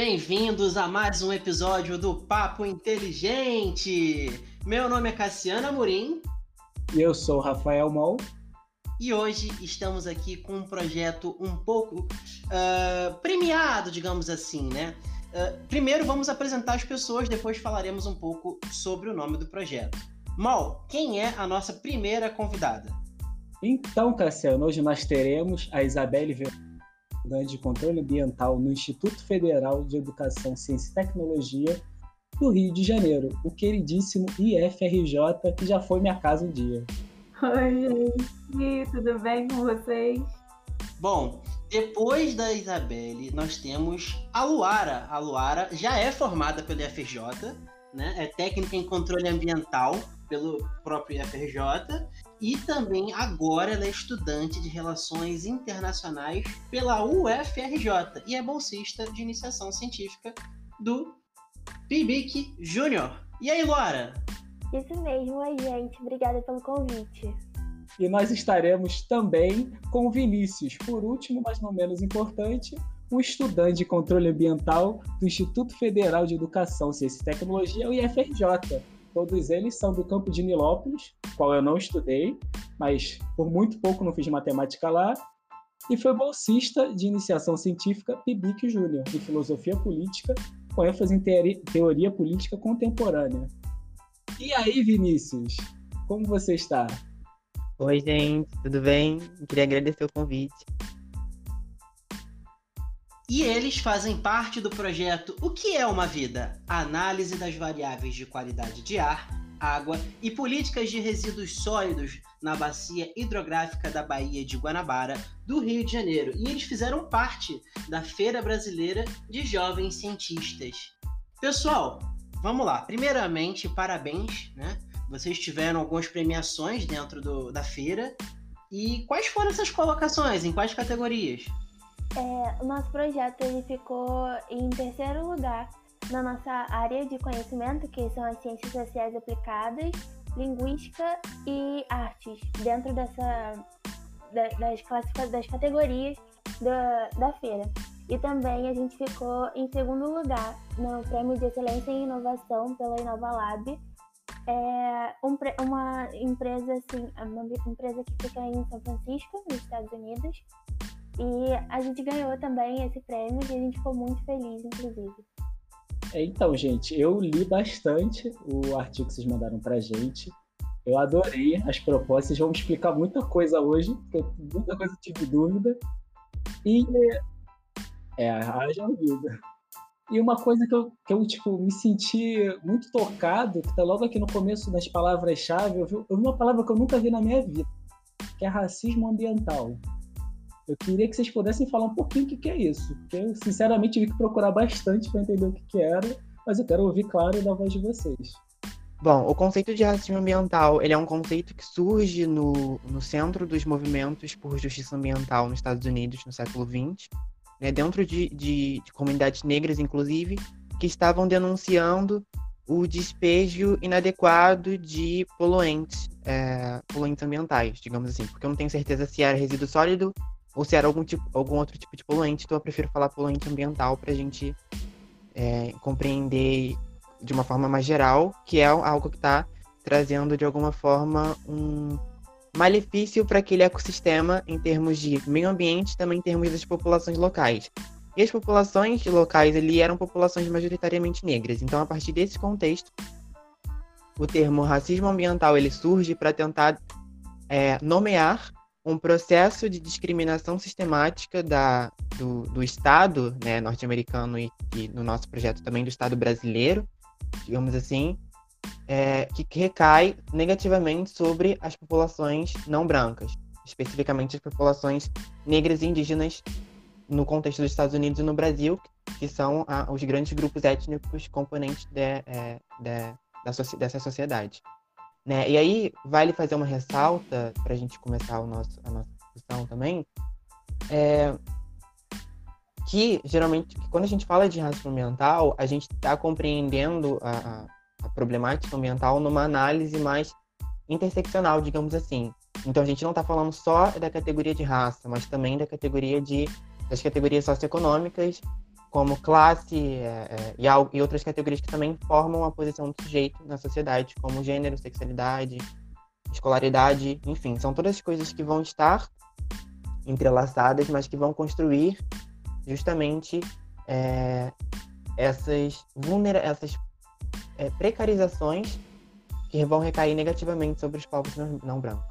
Bem-vindos a mais um episódio do Papo Inteligente. Meu nome é Cassiana Murim. E eu sou Rafael Mol. E hoje estamos aqui com um projeto um pouco uh, premiado, digamos assim, né? Uh, primeiro vamos apresentar as pessoas, depois falaremos um pouco sobre o nome do projeto. Mal, quem é a nossa primeira convidada? Então, Cassiano, hoje nós teremos a Isabelle Estudante de Controle Ambiental no Instituto Federal de Educação, Ciência e Tecnologia do Rio de Janeiro, o queridíssimo IFRJ, que já foi minha casa um dia. Oi, gente, tudo bem com vocês? Bom, depois da Isabelle, nós temos a Luara. A Luara já é formada pelo IFRJ, né? é técnica em controle ambiental pelo próprio IFRJ e também agora ela é estudante de Relações Internacionais pela UFRJ e é bolsista de iniciação científica do PIBIC Júnior. E aí, Laura? Isso mesmo, oi, gente. Obrigada pelo convite. E nós estaremos também com o Vinícius, por último, mas não menos importante, um estudante de controle ambiental do Instituto Federal de Educação, Ciência e Tecnologia, o IFRJ Todos eles são do campo de Nilópolis, qual eu não estudei, mas por muito pouco não fiz matemática lá. E foi bolsista de iniciação científica PIBIC Júnior, em filosofia política, com ênfase em teoria política contemporânea. E aí, Vinícius, como você está? Oi, gente, tudo bem? Queria agradecer o convite. E eles fazem parte do projeto O que é uma vida? Análise das variáveis de qualidade de ar, água e políticas de resíduos sólidos na bacia hidrográfica da Baía de Guanabara, do Rio de Janeiro. E eles fizeram parte da Feira Brasileira de Jovens Cientistas. Pessoal, vamos lá. Primeiramente, parabéns, né? Vocês tiveram algumas premiações dentro do, da feira. E quais foram essas colocações? Em quais categorias? É, o nosso projeto ele ficou em terceiro lugar na nossa área de conhecimento, que são as ciências sociais aplicadas, linguística e artes, dentro dessa das, das categorias da, da feira. E também a gente ficou em segundo lugar no Prêmio de Excelência em Inovação pela InovaLab, é um, uma empresa assim, uma empresa que fica em São Francisco, nos Estados Unidos, e a gente ganhou também esse prêmio e a gente ficou muito feliz, inclusive. É, então, gente, eu li bastante o artigo que vocês mandaram pra gente. Eu adorei as propostas. Vamos explicar muita coisa hoje, porque muita coisa eu tive dúvida. E. É, haja vida. E uma coisa que eu, que eu tipo, me senti muito tocado, que tá logo aqui no começo das palavras-chave, eu, eu vi uma palavra que eu nunca vi na minha vida, que é racismo ambiental. Eu queria que vocês pudessem falar um pouquinho o que, que é isso, eu sinceramente tive que procurar bastante para entender o que, que era, mas eu quero ouvir claro da voz de vocês. Bom, o conceito de racismo ambiental ele é um conceito que surge no, no centro dos movimentos por justiça ambiental nos Estados Unidos no século XX, né, dentro de, de, de comunidades negras, inclusive, que estavam denunciando o despejo inadequado de poluentes, é, poluentes ambientais, digamos assim, porque eu não tenho certeza se era resíduo sólido ou se era algum, tipo, algum outro tipo de poluente, então eu prefiro falar poluente ambiental para a gente é, compreender de uma forma mais geral, que é algo que está trazendo de alguma forma um malefício para aquele ecossistema em termos de meio ambiente, também em termos das populações locais. E as populações locais ali eram populações majoritariamente negras. Então, a partir desse contexto, o termo racismo ambiental ele surge para tentar é, nomear um processo de discriminação sistemática da, do, do Estado né, norte-americano e, e, no nosso projeto também do Estado brasileiro, digamos assim, é, que recai negativamente sobre as populações não brancas, especificamente as populações negras e indígenas no contexto dos Estados Unidos e no Brasil, que são a, os grandes grupos étnicos componentes de, é, de, da, dessa sociedade. Né? E aí, vale fazer uma ressalta para a gente começar o nosso, a nossa discussão também, é, que geralmente, quando a gente fala de racismo ambiental, a gente está compreendendo a, a, problemática ambiental numa análise mais interseccional, digamos assim. Então a gente não está falando só da categoria de raça, mas também da categoria de das categorias socioeconômicas como classe é, é, e, e, outras categorias que também formam a posição do sujeito na sociedade, como gênero, sexualidade, escolaridade, enfim, são todas coisas que vão estar entrelaçadas, mas que vão construir justamente é, essas, vulnera essas é, precarizações que vão recair negativamente sobre os povos não, não brancos.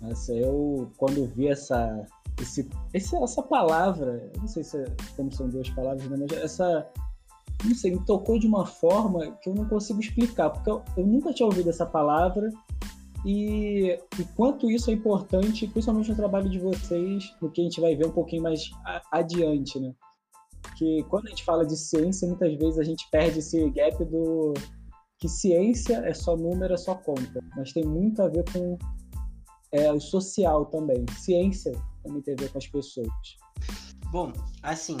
Nossa, eu quando vi essa, esse, esse, essa palavra, não sei se é, como são duas palavras, né, mas essa, não sei, me tocou de uma forma que eu não consigo explicar, porque eu, eu nunca tinha ouvido essa palavra e, e quanto isso é importante, principalmente no trabalho de vocês, no que a gente vai ver um pouquinho mais adiante, né? Que quando a gente fala de ciência, muitas vezes a gente perde esse gap do que ciência é só número, é só conta, mas tem muito a ver com é, o social também. Ciência também tem a ver com as pessoas. Bom, assim,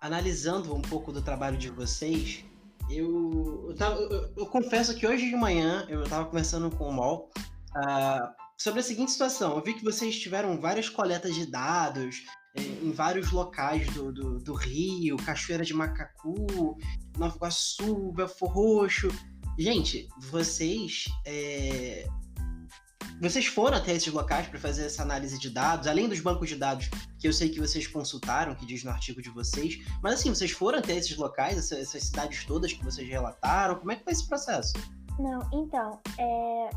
analisando um pouco do trabalho de vocês, eu, eu, tava, eu, eu confesso que hoje de manhã eu estava conversando com o Mol uh, sobre a seguinte situação. Eu vi que vocês tiveram várias coletas de dados é, em vários locais do, do, do, Rio, Cachoeira de Macacu, Nova Iguaçu, Belfor Roxo. Gente, vocês é, vocês foram até esses locais para fazer essa análise de dados, além dos bancos de dados que eu sei que vocês consultaram, que diz no artigo de vocês, mas assim, vocês foram até esses locais, essas, essas cidades todas que vocês relataram, como é que foi esse processo? Não, então, é,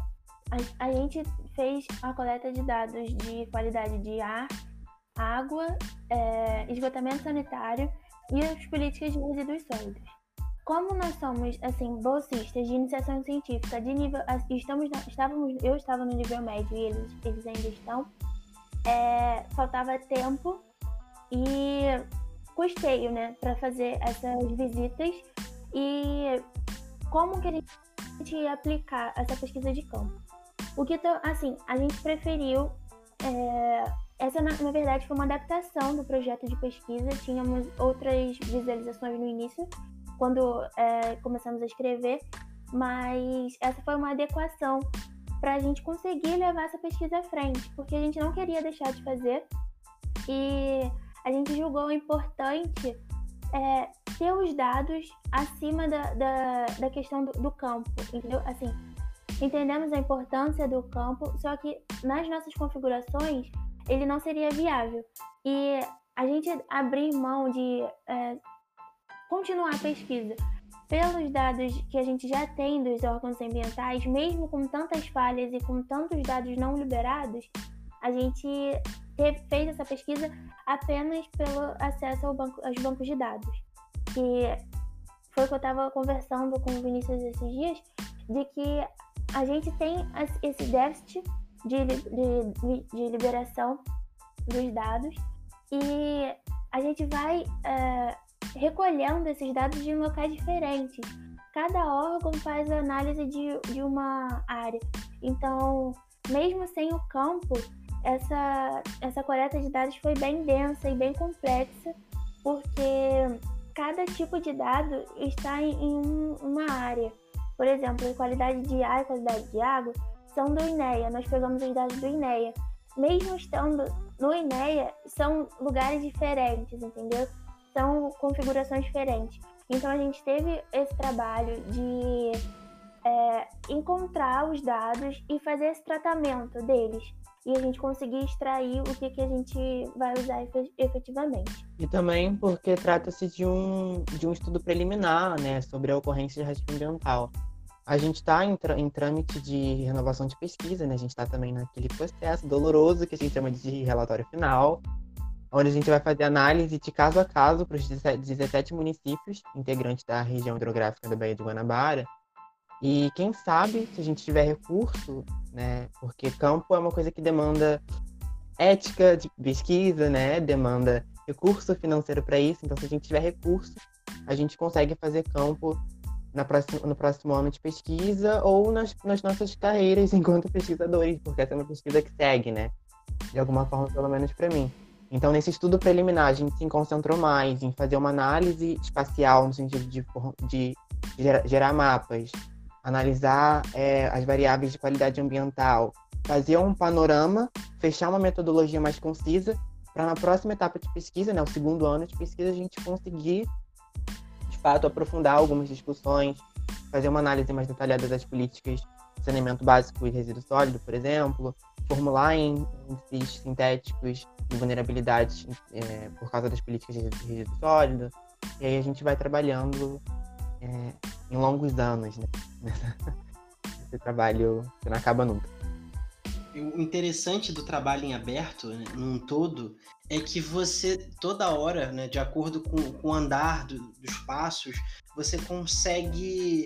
a, a gente fez a coleta de dados de qualidade de ar, água, é, esgotamento sanitário e as políticas de resíduos sólidos. Como nós somos assim bolsistas de iniciação científica de nível, estamos, estávamos, eu estava no nível médio e eles, eles ainda estão, é, faltava tempo e custeio, né, para fazer essas visitas e como que a gente ia aplicar essa pesquisa de campo. O que, assim, a gente preferiu. É, essa, na, na, verdade, foi uma adaptação do projeto de pesquisa. Tínhamos outras visualizações no início, quando é, começamos a escrever, mas essa foi uma adequação para a gente conseguir levar essa pesquisa à frente, porque a gente não queria deixar de fazer e a gente julgou importante é, ter os dados acima da, da, da questão do, do campo, entendeu? Assim, Entendemos a importância do campo, só que nas nossas configurações ele não seria viável. E a gente abrir mão de é, continuar a pesquisa pelos dados que a gente já tem dos órgãos ambientais, mesmo com tantas falhas e com tantos dados não liberados, a gente fez essa pesquisa apenas pelo acesso ao banco, aos bancos de dados. Que foi o que eu estava conversando com o Vinícius esses dias, de que a gente tem esse déficit de, de, de liberação dos dados e a gente vai é, recolhendo esses dados de locais diferentes. Cada órgão faz a análise de, de uma área. Então, mesmo sem o campo, essa, essa coleta de dados foi bem densa e bem complexa, porque cada tipo de dado está em, em uma área. Por exemplo, qualidade de ar e qualidade de água são do INEA. Nós pegamos os dados do INEA. Mesmo estando no INEA, são lugares diferentes, entendeu? São configurações diferentes. Então a gente teve esse trabalho de é, encontrar os dados e fazer esse tratamento deles. E a gente conseguir extrair o que, que a gente vai usar efetivamente. E também porque trata-se de um, de um estudo preliminar né, sobre a ocorrência de risco ambiental a gente está em, em, trâmite de renovação de pesquisa, né? A gente está também naquele processo doloroso que a gente chama de relatório final, onde a gente vai fazer análise de caso a caso para os 17 municípios integrantes da região hidrográfica da Baía de Guanabara. E quem sabe, se a gente tiver recurso, né? Porque campo é uma coisa que demanda ética de pesquisa, né? Demanda recurso financeiro para isso. Então, se a gente tiver recurso, a gente consegue fazer campo na no próximo ano de pesquisa ou nas, nas nossas carreiras enquanto pesquisadores, porque essa é uma pesquisa que segue, né? De alguma forma, pelo menos para mim. Então, nesse estudo preliminar, a gente se concentrou mais em fazer uma análise espacial, no sentido de, de gerar, mapas, analisar é, as variáveis de qualidade ambiental, fazer um panorama, fechar uma metodologia mais concisa, para na próxima etapa de pesquisa, né, o segundo ano de pesquisa, a gente conseguir fato, aprofundar algumas discussões, fazer uma análise mais detalhada das políticas de saneamento básico e resíduo sólido, por exemplo, formular índices sintéticos de vulnerabilidade é, por causa das políticas de resíduo sólido, e aí a gente vai trabalhando é, em longos anos, né? Esse trabalho que não acaba nunca. O interessante do trabalho em aberto, né, num todo, é que você, toda hora, né, de acordo com, com o andar do, dos passos, você consegue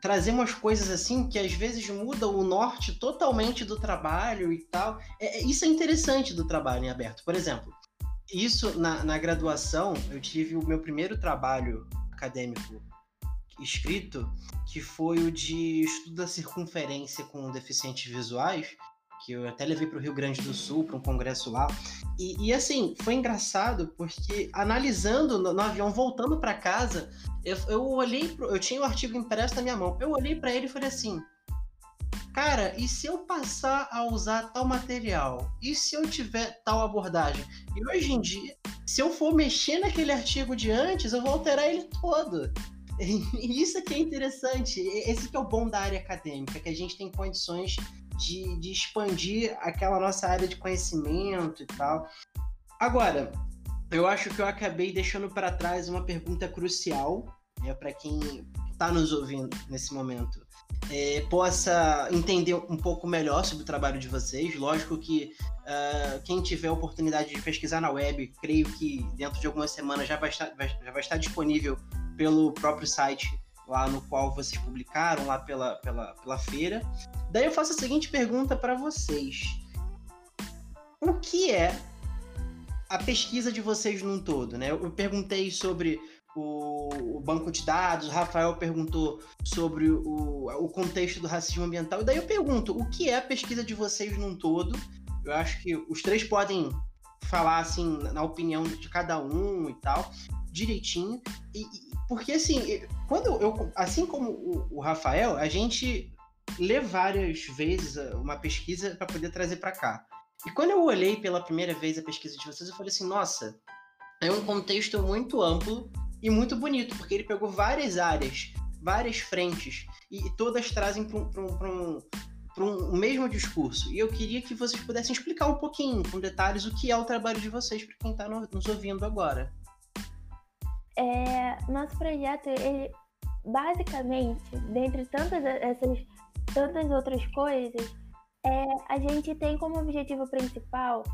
trazer umas coisas assim que às vezes mudam o norte totalmente do trabalho e tal. É, é, isso é interessante do trabalho em aberto. Por exemplo, isso na, na graduação, eu tive o meu primeiro trabalho acadêmico escrito, que foi o de estudo da circunferência com deficientes visuais, que eu até levei para o Rio Grande do Sul, para um congresso lá. E, e, assim, foi engraçado porque analisando no, no avião, voltando para casa, eu, eu olhei, pro, eu tinha o artigo impresso na minha mão, eu olhei para ele e falei assim: Cara, e se eu passar a usar tal material? E se eu tiver tal abordagem? E hoje em dia, se eu for mexer naquele artigo de antes, eu vou alterar ele todo. E isso aqui é interessante. Esse que é o bom da área acadêmica, que a gente tem condições de, de expandir aquela nossa área de conhecimento e tal. Agora, eu acho que eu acabei deixando para trás uma pergunta crucial né, para quem está nos ouvindo nesse momento. É, possa entender um pouco melhor sobre o trabalho de vocês. Lógico que uh, quem tiver a oportunidade de pesquisar na web, creio que dentro de algumas semanas já vai estar, já vai estar disponível pelo próprio site lá no qual vocês publicaram, lá pela, pela, pela feira. Daí eu faço a seguinte pergunta para vocês: O que é a pesquisa de vocês num todo? Né? Eu perguntei sobre o, o, banco de dados, o Rafael perguntou sobre o, o contexto do racismo ambiental, e daí eu pergunto: o que é a pesquisa de vocês num todo? Eu acho que os três podem falar assim na opinião de cada um e tal, direitinho. E, porque assim, quando eu, assim como o, o Rafael, a gente lê várias vezes uma pesquisa para poder trazer para cá. E quando eu olhei pela primeira vez a pesquisa de vocês, eu falei assim, nossa, é um contexto muito amplo e muito bonito, porque ele pegou várias áreas, várias frentes, e, e todas trazem para um, um, um, um, mesmo discurso. E eu queria que vocês pudessem explicar um pouquinho, com detalhes, o que é o trabalho de vocês para quem está nos ouvindo agora. É, nosso projeto, ele basicamente, dentre tantas essas tantas outras coisas, é, a gente tem como objetivo principal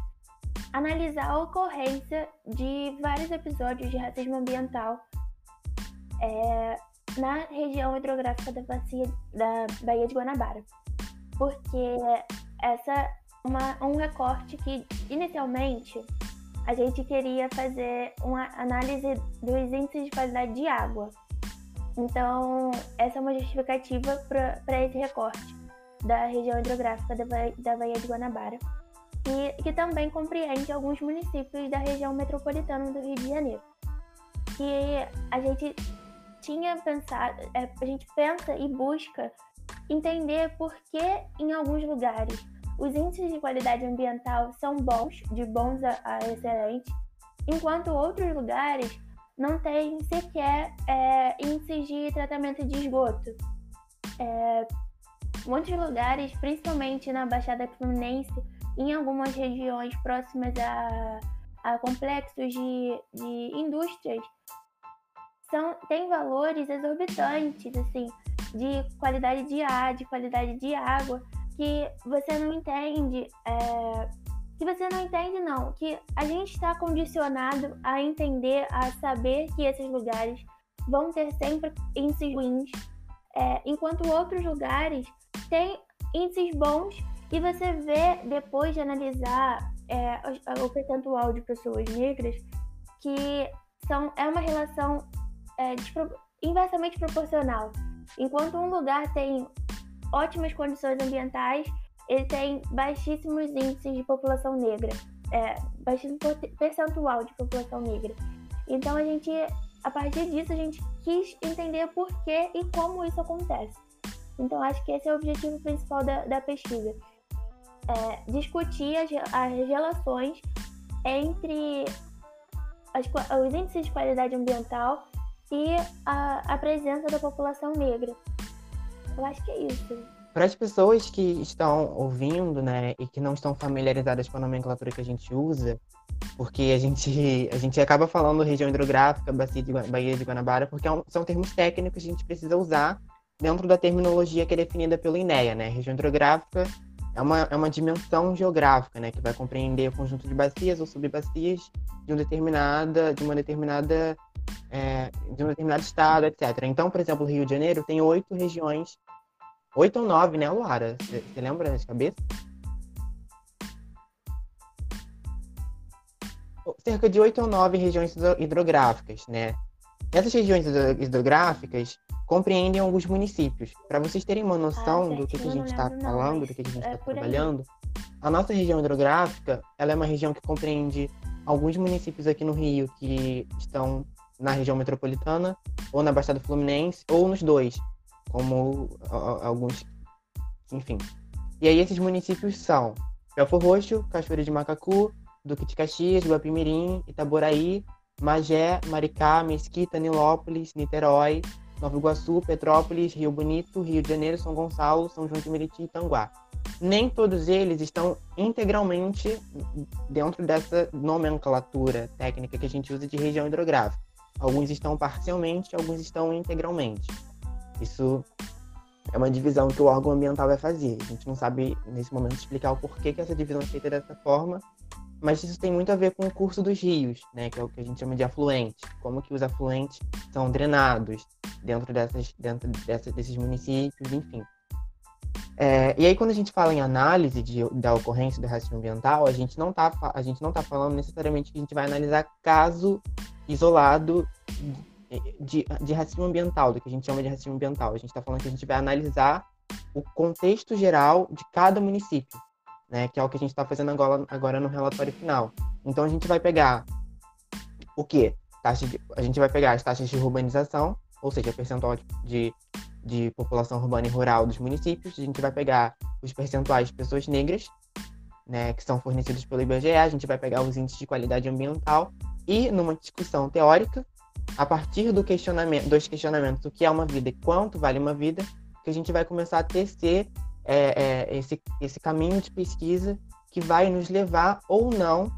analisar a ocorrência de vários episódios de racismo ambiental é, na região hidrográfica da, bacia, da Baía de Guanabara. Porque essa uma, um recorte que, inicialmente, a gente queria fazer uma análise dos índices de qualidade de água. Então, essa é uma justificativa para esse recorte da região hidrográfica da da Baía de Guanabara, e que também compreende alguns municípios da região metropolitana do Rio de Janeiro. E a gente tinha pensado, é, a gente pensa e busca entender por que em alguns lugares os índices de qualidade ambiental são bons, de bons a, excelentes, enquanto outros lugares não têm sequer é, índices de tratamento de esgoto. É, muitos lugares, principalmente na Baixada Fluminense, em algumas regiões próximas a, a complexos de, de indústrias, são, tem valores exorbitantes, assim, de qualidade de ar, de qualidade de água, que você não entende. É, que você não entende, não. Que a gente está condicionado a entender, a saber que esses lugares vão ter sempre índices ruins, é, enquanto outros lugares têm índices bons e você vê, depois de analisar é, o, o percentual de pessoas negras, que são, é uma relação é, inversamente proporcional. Enquanto um lugar tem ótimas condições ambientais, ele tem baixíssimos índices de população negra, é, baixíssimo percentual de população negra. Então a gente, a partir disso, a gente quis entender por que e como isso acontece. Então acho que esse é o objetivo principal da, da pesquisa. É, discutir as, as relações entre as, os índices de qualidade ambiental e a, a presença da população negra. Eu acho que é isso. Para as pessoas que estão ouvindo, né, e que não estão familiarizadas com a nomenclatura que a gente usa, porque a gente, a gente acaba falando região hidrográfica, Bacia de, Baía de Guanabara, porque é são termos técnicos que a gente precisa usar dentro da terminologia que é definida pelo INEA, né? Região hidrográfica é uma, é uma dimensão geográfica, né, que vai compreender o conjunto de bacias ou subbacias de, um determinada, de uma determinada é, de um determinado estado, etc. Então, por exemplo, o Rio de Janeiro tem oito regiões, oito ou nove, né, Luara? Você lembra de cabeça? Cerca de oito ou nove regiões hidrográficas, né? Essas regiões hidrográficas compreendem alguns municípios. Para vocês terem uma noção ah, do que, que a gente está falando, do que, a gente está é trabalhando, a nossa região hidrográfica ela é uma região que compreende alguns municípios aqui no Rio que estão na região metropolitana, ou na Baixada Fluminense, ou nos dois, como alguns, enfim. E aí esses municípios são Belfor Roxo, Cachoeira de Macacu, Duque de Caxias, Guapimirim, Itaboraí, Magé, Maricá, Mesquita, Nilópolis, Niterói, Nova Iguaçu, Petrópolis, Rio Bonito, Rio de Janeiro, São Gonçalo, São João de Meriti e Tanguá. Nem todos eles estão integralmente dentro dessa nomenclatura técnica que a gente usa de região hidrográfica. Alguns estão parcialmente, alguns estão integralmente. Isso é uma divisão que o órgão ambiental vai fazer. A gente não sabe, nesse momento, explicar o porquê que essa divisão é feita dessa forma, mas isso tem muito a ver com o curso dos rios, né, que é o que a gente chama de afluentes, como que os afluentes são drenados dentro, dessas, dentro dessas, desses municípios, enfim. É, e aí, quando a gente fala em análise de, da ocorrência do racismo ambiental, a gente não está a gente não tá falando necessariamente que a gente vai analisar caso isolado de, de racismo ambiental, do que a gente chama de racismo ambiental. A gente está falando que a gente vai analisar o contexto geral de cada município, né? Que é o que a gente está fazendo agora, agora no relatório final. Então a gente vai pegar o quê? Taxa de, a gente vai pegar as taxas de urbanização, ou seja, percentual de, de população urbana e rural dos municípios. A gente vai pegar os percentuais de pessoas negras, né, que são fornecidos pelo IBGE. A gente vai pegar os índices de qualidade ambiental e numa discussão teórica, a partir do questionamento, dos questionamentos o que é uma vida e quanto vale uma vida, que a gente vai começar a tecer é, é, esse, esse caminho de pesquisa que vai nos levar ou não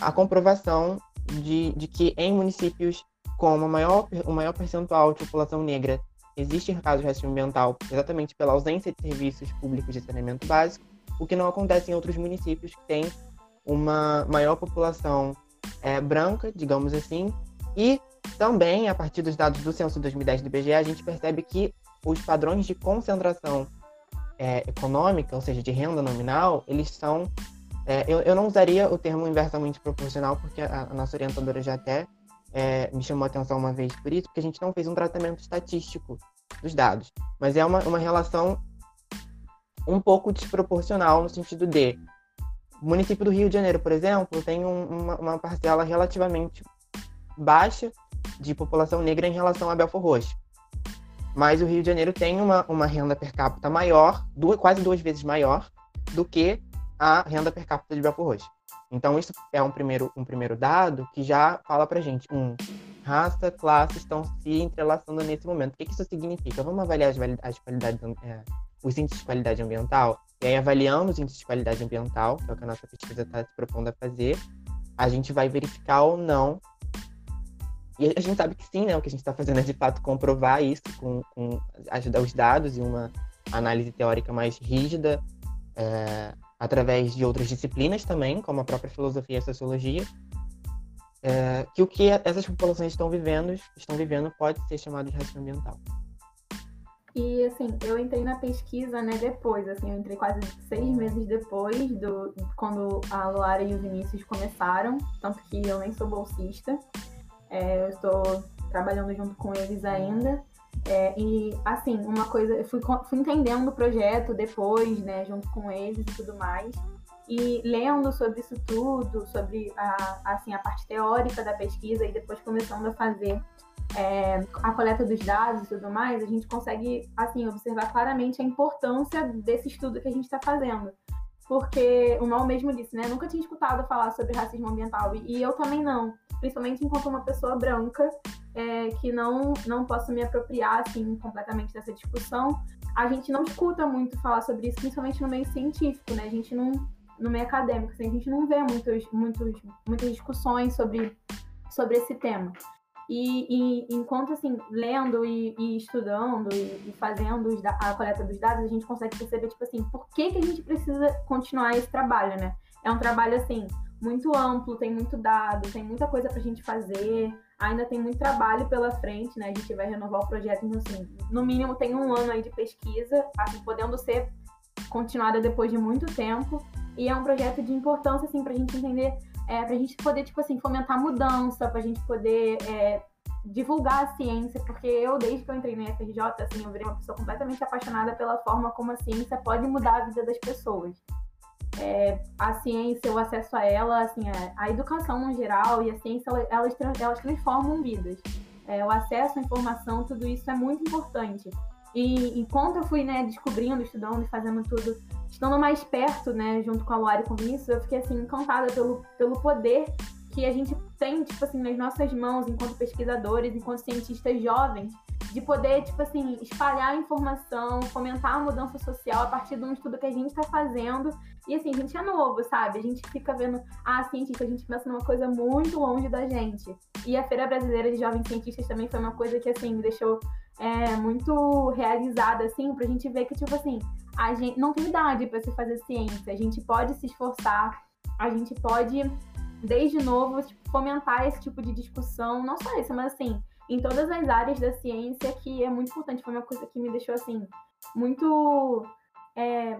à comprovação de, de que em municípios com uma maior, o maior percentual de população negra existe casos de racismo ambiental exatamente pela ausência de serviços públicos de saneamento básico, o que não acontece em outros municípios que têm uma maior população é, branca, digamos assim, e também, a partir dos dados do censo 2010 do IBGE, a gente percebe que os padrões de concentração é, econômica, ou seja, de renda nominal, eles são. É, eu, eu não usaria o termo inversamente proporcional, porque a, a nossa orientadora já até é, me chamou a atenção uma vez por isso, porque a gente não fez um tratamento estatístico dos dados. Mas é uma, uma relação um pouco desproporcional no sentido de o município do Rio de Janeiro, por exemplo, tem um, uma, uma, parcela relativamente baixa de população negra em relação a Belfor Roxo. Mas o Rio de Janeiro tem uma, uma renda per capita maior, duas, quase duas vezes maior, do que a renda per capita de Belfor Roxo. Então, isso é um primeiro, um primeiro dado que já fala pra gente, um, raça, classe estão se entrelaçando nesse momento. O que, que isso significa? Vamos avaliar as, as qualidades, é, os índices de qualidade ambiental? E aí, avaliando os índices de qualidade ambiental, que é o que a nossa pesquisa está se propondo a fazer, a gente vai verificar ou não. E a gente sabe que sim, né? O que a gente está fazendo é de fato comprovar isso com, com ajudar os dados e uma análise teórica mais rígida, é, através de outras disciplinas também, como a própria filosofia e a sociologia, é, que o que essas populações estão vivendo, estão vivendo pode ser chamado de racismo ambiental. E assim, eu entrei na pesquisa, né, depois, assim, eu entrei quase seis meses depois do quando a Luara e o Vinícius começaram, tanto que eu nem sou bolsista. É, eu estou trabalhando junto com eles ainda. É, e assim, uma coisa, eu fui, fui entendendo o projeto depois, né, junto com eles e tudo mais. E lendo sobre isso tudo, sobre a, assim, a parte teórica da pesquisa e depois começando a fazer é, a coleta dos dados e tudo mais, a gente consegue assim observar claramente a importância desse estudo que a gente está fazendo. Porque o Mal mesmo disse, né? Nunca tinha escutado falar sobre racismo ambiental e eu também não, principalmente enquanto uma pessoa branca é, que não, não posso me apropriar assim, completamente dessa discussão, a gente não escuta muito falar sobre isso, principalmente no meio científico, né? A gente não, no meio acadêmico, assim, a gente não vê muitos, muitos, muitas discussões sobre, sobre esse tema. E, e enquanto assim, lendo e, e estudando e, e fazendo a coleta dos dados, a gente consegue perceber, tipo assim, por que, que a gente precisa continuar esse trabalho, né? É um trabalho, assim, muito amplo, tem muito dado, tem muita coisa para a gente fazer, ainda tem muito trabalho pela frente, né? A gente vai renovar o projeto, então, assim, no mínimo tem um ano aí de pesquisa, assim, podendo ser continuada depois de muito tempo, e é um projeto de importância, assim, para a gente entender é, para a gente poder, tipo assim, fomentar mudança, para a gente poder é, divulgar a ciência, porque eu, desde que eu entrei na FRJ, assim, eu virei uma pessoa completamente apaixonada pela forma como a ciência pode mudar a vida das pessoas. É, a ciência, o acesso a ela, assim, é, a educação no geral e a ciência, elas, elas transformam vidas. É, o acesso à informação, tudo isso é muito importante. E enquanto eu fui, né, descobrindo, estudando e fazendo tudo estando mais perto, né, junto com a Luara e com o Vinícius, eu fiquei assim encantada pelo, pelo poder que a gente tem, tipo assim, nas nossas mãos, enquanto pesquisadores, enquanto cientistas jovens, de poder, tipo assim, espalhar informação, fomentar a mudança social a partir de um estudo que a gente está fazendo. E assim, a gente é novo, sabe? A gente fica vendo, ah, cientista, a gente pensa numa coisa muito longe da gente. E a Feira Brasileira de Jovens Cientistas também foi uma coisa que, assim, me deixou é, muito realizada, assim, pra gente ver que, tipo assim, a gente não tem idade para se fazer ciência, a gente pode se esforçar, a gente pode, desde novo, tipo, fomentar esse tipo de discussão, não só isso, mas assim, em todas as áreas da ciência, que é muito importante, foi uma coisa que me deixou, assim, muito. É,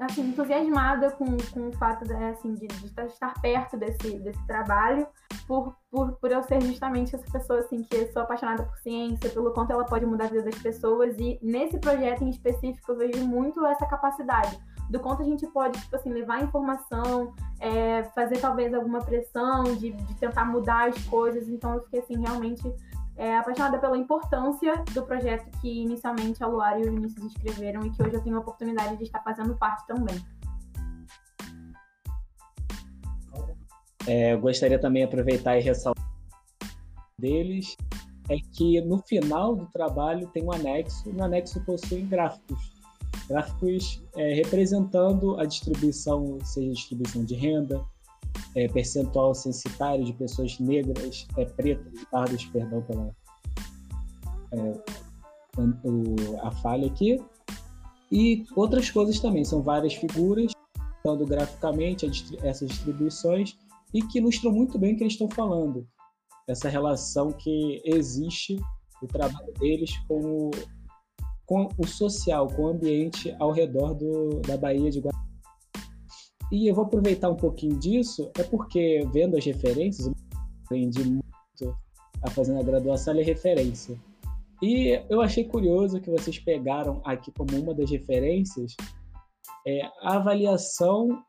assim, entusiasmada com, com o fato de, assim, de, de estar perto desse, desse trabalho, por, por, por eu ser justamente essa pessoa assim, que sou apaixonada por ciência, pelo quanto ela pode mudar a vida das pessoas, e nesse projeto em específico eu vejo muito essa capacidade do quanto a gente pode, tipo assim, levar informação, é, fazer talvez alguma pressão de, de tentar mudar as coisas. Então eu fiquei assim, realmente é, apaixonada pela importância do projeto que inicialmente a Luara e o Vinícius escreveram e que hoje eu tenho a oportunidade de estar fazendo parte também. É, eu gostaria também de aproveitar e ressaltar deles é que no final do trabalho tem um anexo, e no anexo possui gráficos. Gráficos é, representando a distribuição, seja distribuição de renda, é, percentual censitário de pessoas negras, é, pretas, pardas, perdão pela é, o, a falha aqui, e outras coisas também. São várias figuras, dando graficamente essas distribuições e que ilustram muito bem o que eles estão falando. Essa relação que existe do trabalho deles com o, com o social, com o ambiente ao redor do, da Bahia de. E eu vou aproveitar um pouquinho disso, é porque vendo as referências, eu aprendi muito a fazendo a graduação, é referência. E eu achei curioso que vocês pegaram aqui como uma das referências é, a avaliação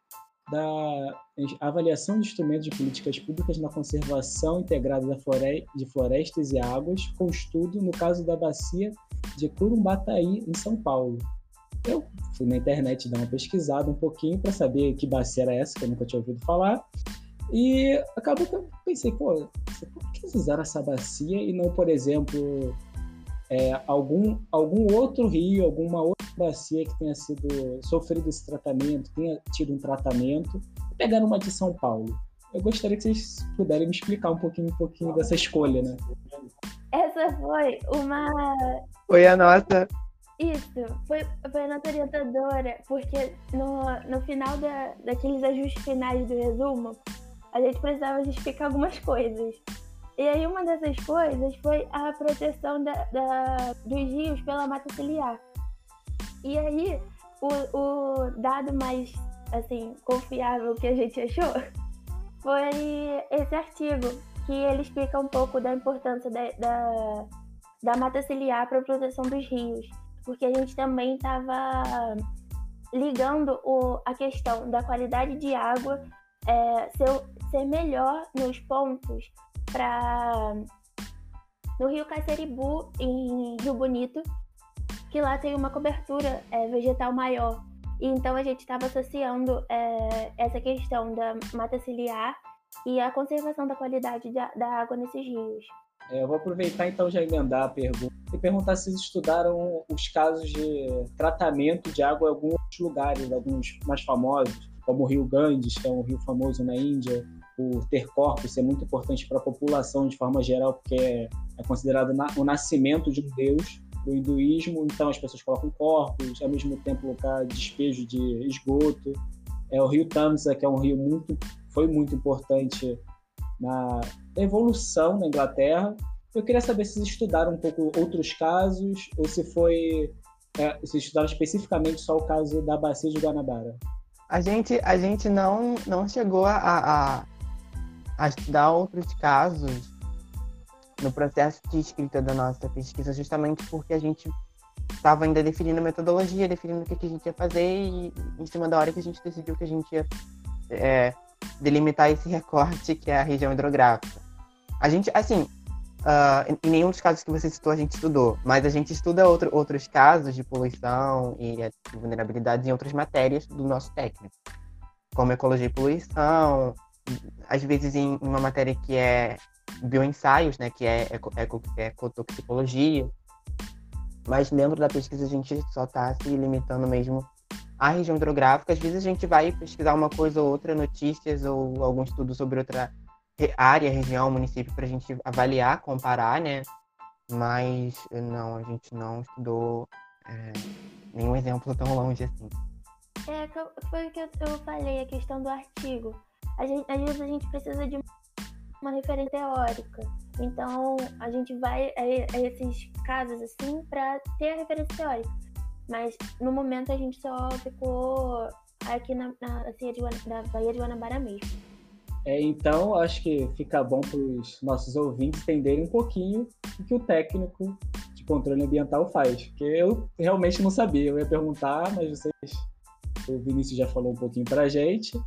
da avaliação de instrumentos de políticas públicas na conservação integrada de florestas e águas, com estudo no caso da bacia de Curumbataí, em São Paulo. Eu fui na internet dar uma pesquisada um pouquinho para saber que bacia era essa, que eu nunca tinha ouvido falar. E acabou que eu pensei, pô, por que usaram essa bacia e não, por exemplo, é, algum, algum outro rio, alguma outra bacia que tenha sido sofrido esse tratamento, tenha tido um tratamento, e pegar uma de São Paulo. Eu gostaria que vocês puderem me explicar um pouquinho, um pouquinho dessa escolha, né? Essa foi uma. Foi a nossa. Isso, foi, foi a nossa orientadora, porque no, no final da, daqueles ajustes finais do resumo, a gente precisava justificar algumas coisas. E aí uma dessas coisas foi a proteção da, da, dos rios pela mata ciliar. E aí o, o dado mais assim confiável que a gente achou foi esse artigo que ele explica um pouco da importância da, da, da mata ciliar para a proteção dos rios, porque a gente também estava ligando o, a questão da qualidade de água é, ser, ser melhor nos pontos para no Rio Caceribu, em Rio Bonito, que lá tem uma cobertura é, vegetal maior. E então a gente estava associando é, essa questão da mata ciliar e a conservação da qualidade da, da água nesses rios. É, eu vou aproveitar então já emendar a pergunta e perguntar se estudaram os casos de tratamento de água em alguns lugares, alguns mais famosos, como o Rio Ganges, que é um rio famoso na Índia, por ter corpos, ser muito importante para a população de forma geral, porque é, é considerado o nascimento de um deus do hinduísmo, então as pessoas colocam corpos, ao mesmo tempo de despejo de esgoto. É o rio Tamsa, que é um rio muito, foi muito importante na evolução na Inglaterra. Eu queria saber se vocês estudaram um pouco outros casos ou se foi é, se estudaram especificamente só o caso da bacia de Guanabara. A gente, a gente não, não chegou a, a, a estudar outros casos no processo de escrita da nossa pesquisa, justamente porque a gente estava ainda definindo metodologia, definindo o que, que, a gente ia fazer e em cima da hora que a gente decidiu que a gente ia é, delimitar esse recorte que é a região hidrográfica. A gente, assim, uh, em nenhum dos casos que você citou a gente estudou, mas a gente estuda outro, outros casos de poluição e de vulnerabilidades em outras matérias do nosso técnico, como ecologia e poluição, às vezes em uma matéria que é bioensaios, né, que é, é, ecotoxicologia, mas dentro da pesquisa a gente só está se limitando mesmo à região hidrográfica. Às vezes a gente vai pesquisar uma coisa ou outra, notícias ou algum estudo sobre outra área, região, município, para a gente avaliar, comparar, né? Mas não, a gente não estudou é, nenhum exemplo tão longe assim. É, foi o que eu falei, a questão do artigo. A gente, às vezes a gente precisa de uma referência teórica. Então, a gente vai a, a esses casos assim para ter a referência teórica. Mas no momento a gente só ficou aqui na, na, assim, na Bahia de Guanabara mesmo. É, então, acho que fica bom para os nossos ouvintes entenderem um pouquinho o que o técnico de controle ambiental faz. Porque eu realmente não sabia. Eu ia perguntar, mas vocês, o Vinícius já falou um pouquinho para a gente.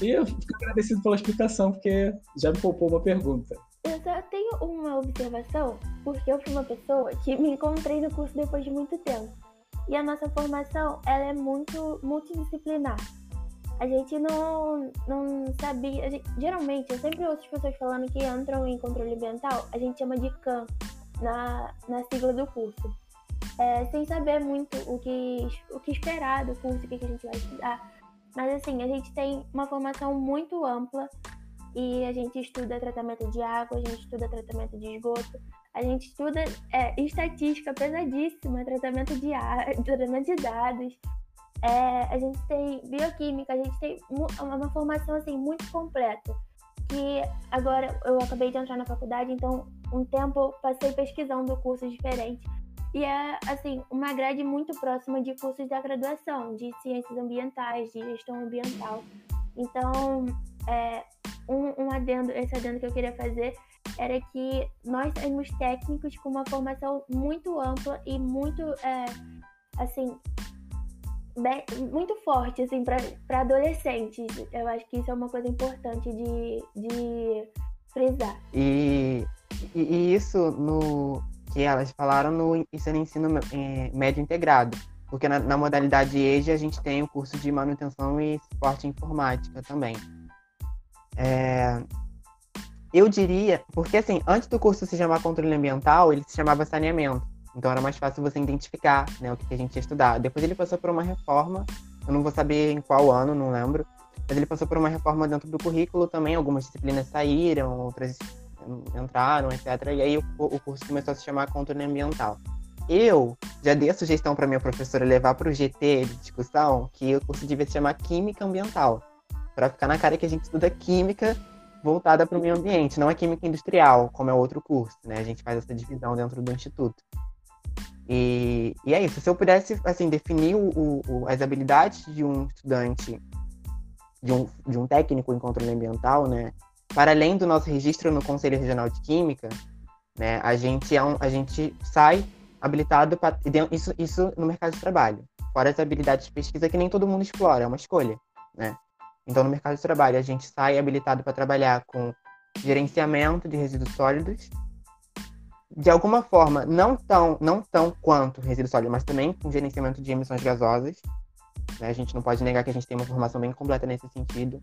E eu fico agradecido pela explicação, porque já me poupou uma pergunta. Eu só tenho uma observação, porque eu fui uma pessoa que me encontrei no curso depois de muito tempo. E a nossa formação, ela é muito multidisciplinar. A gente não, não sabia. Gente, geralmente, eu sempre ouço as pessoas falando que entram em controle ambiental, a gente chama de CAN na, na sigla do curso. É, sem saber muito o que, o que esperar do curso, o que, que a gente vai estudar. Mas assim, a gente tem uma formação muito ampla e a gente estuda tratamento de água, a gente estuda tratamento de esgoto, a gente estuda é, estatística pesadíssima, tratamento de ar, tratamento de dados. É, a gente tem bioquímica, a gente tem uma formação assim muito completa. Que agora eu acabei de entrar na faculdade, então um tempo passei pesquisando cursos diferentes e é, assim, uma grade muito próxima de cursos da graduação, de ciências ambientais, de gestão ambiental. Então, é, um, um adendo, esse adendo que eu queria fazer era que nós temos técnicos com uma formação muito ampla e muito, é, assim, bem, muito forte, assim, para adolescentes. Eu acho que isso é uma coisa importante de, de frisar. E, e isso no, que elas falaram no isso é no ensino é, médio integrado, porque na, na, modalidade EJA a gente tem o curso de manutenção e suporte informática também. É, eu diria, porque assim, antes do curso se chamar controle ambiental, ele se chamava saneamento. Então era mais fácil você identificar né, o que a gente ia estudar. Depois ele passou por uma reforma, eu não vou saber em qual ano, não lembro, mas ele passou por uma reforma dentro do currículo também, algumas disciplinas saíram, outras entraram, etc. E aí o, o curso começou a se chamar Controle Ambiental. Eu já dei a sugestão para minha professora levar para o GT de discussão que o curso devia se chamar Química Ambiental, para ficar na cara que a gente estuda química voltada para o meio ambiente, não é química industrial, como é outro curso, né? A gente faz essa divisão dentro do instituto. E, e é isso. Se eu pudesse assim definir o, o, as habilidades de um estudante, de um, de um técnico em controle ambiental, né? para além do nosso registro no Conselho Regional de Química, né, a gente é um, a gente sai habilitado para isso isso no mercado de trabalho. Fora as habilidades de pesquisa que nem todo mundo explora, é uma escolha, né? Então no mercado de trabalho a gente sai habilitado para trabalhar com gerenciamento de resíduos sólidos, de alguma forma não tão não tão quanto resíduos sólidos, mas também com gerenciamento de emissões gasosas. Né? A gente não pode negar que a gente tem uma formação bem completa nesse sentido.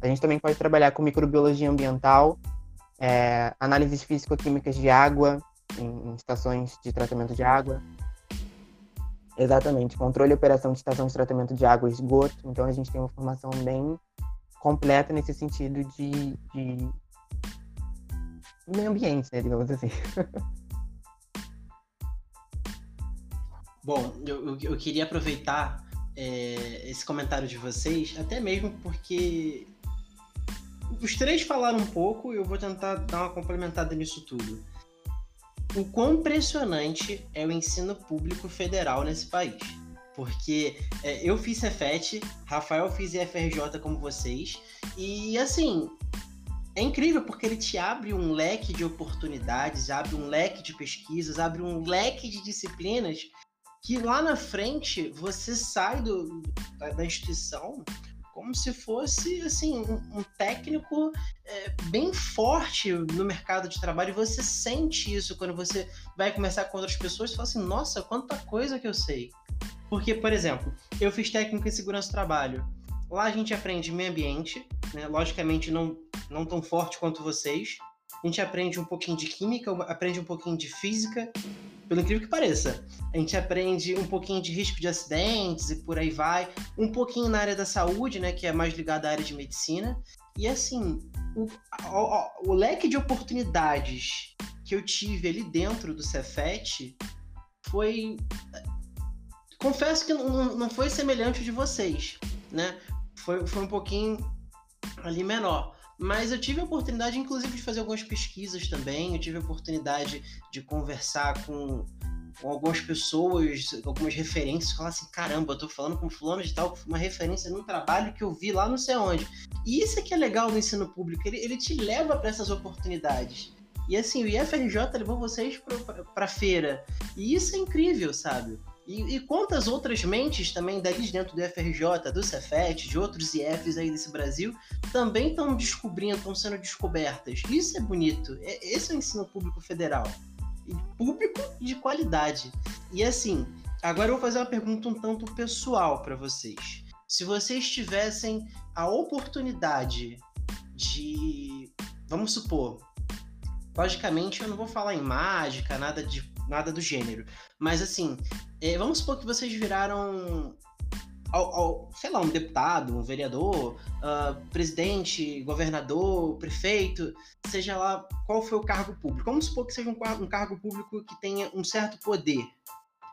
A gente também pode trabalhar com microbiologia ambiental é, análises físico-químicas de água em, em estações de tratamento de água. Exatamente, controle e operação de estação de tratamento de água e esgoto. Então a gente tem uma formação bem completa nesse sentido de, de meio ambiente, né, digamos assim. Bom, eu, eu queria aproveitar é, esse comentário de vocês, até mesmo porque os três falaram um pouco eu vou tentar dar uma complementada nisso tudo. O quão impressionante é o ensino público federal nesse país. Porque é, eu fiz Cefet, Rafael fiz IFRJ como vocês, e assim, é incrível porque ele te abre um leque de oportunidades, abre um leque de pesquisas, abre um leque de disciplinas que lá na frente você sai do, da, da instituição como se fosse assim um, um técnico é, bem forte no mercado de trabalho e você sente isso quando você vai conversar com outras pessoas e fala assim nossa quanta coisa que eu sei. Porque por exemplo eu fiz técnico em segurança do trabalho. Lá a gente aprende meio ambiente né? logicamente não não tão forte quanto vocês. A gente aprende um pouquinho de química aprende um pouquinho de física pelo incrível que pareça. A gente aprende um pouquinho de risco de acidentes e por aí vai, um pouquinho na área da saúde, né, que é mais ligada à área de medicina. E assim, o, o, o leque de oportunidades que eu tive ali dentro do Cefet foi. Confesso que não, não foi semelhante de vocês, né? Foi, foi um pouquinho ali menor. Mas eu tive a oportunidade, inclusive, de fazer algumas pesquisas também. Eu tive a oportunidade de conversar com, com algumas pessoas, algumas referências, falar assim: caramba, eu tô falando com fulano de tal, uma referência num trabalho que eu vi lá não sei onde. E isso é que é legal no ensino público, ele, ele te leva para essas oportunidades. E assim, o IFRJ levou vocês para feira. E isso é incrível, sabe? E, e, quantas outras mentes também dali dentro do FRJ, do Cefet, de outros IFs aí desse Brasil, também estão descobrindo, estão sendo descobertas. Isso é bonito. É, esse é o ensino público federal. E público de qualidade. E assim, agora eu vou fazer uma pergunta um tanto pessoal para vocês. Se vocês tivessem a oportunidade de. Vamos supor. Logicamente, eu não vou falar em mágica, nada de nada do gênero. Mas assim, é, vamos supor que vocês viraram, ao, ao, sei lá, um deputado, um vereador, uh, presidente, governador, prefeito, seja lá qual foi o cargo público. Vamos supor que seja um, um cargo público que tenha um certo poder.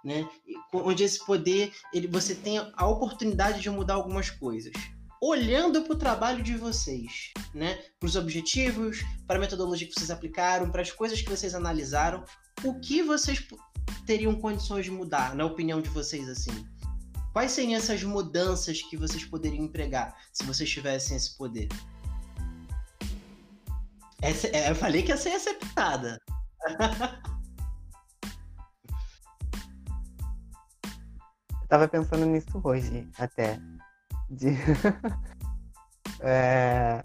Né? Onde esse poder ele, você tenha a oportunidade de mudar algumas coisas olhando para o trabalho de vocês, né? Para os objetivos, para a metodologia que vocês aplicaram, para as coisas que vocês analisaram, o que vocês teriam condições de mudar, na opinião de vocês, assim? Quais seriam essas mudanças que vocês poderiam empregar se vocês tivessem esse poder? Essa, é, eu falei que essa ia ser pitada. eu tava pensando nisso hoje, até de... é...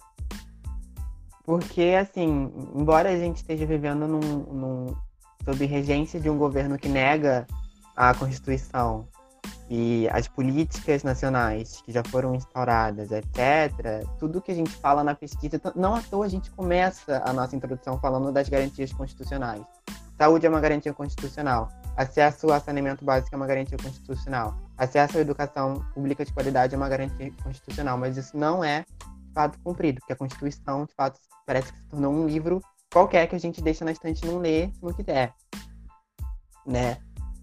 Porque, assim, embora a gente esteja vivendo num, num, sob regência de um governo que nega a Constituição e as políticas nacionais que já foram instauradas, etc., tudo que a gente fala na pesquisa, não à toa a gente começa a nossa introdução falando das garantias constitucionais. Saúde é uma garantia constitucional. Acesso a saneamento básico é uma garantia constitucional. Acesso à educação pública de qualidade é uma garantia constitucional, mas isso não é de fato cumprido, porque a Constituição, de fato, parece que se tornou um livro qualquer que a gente deixa na estante não lê se não quiser. Né?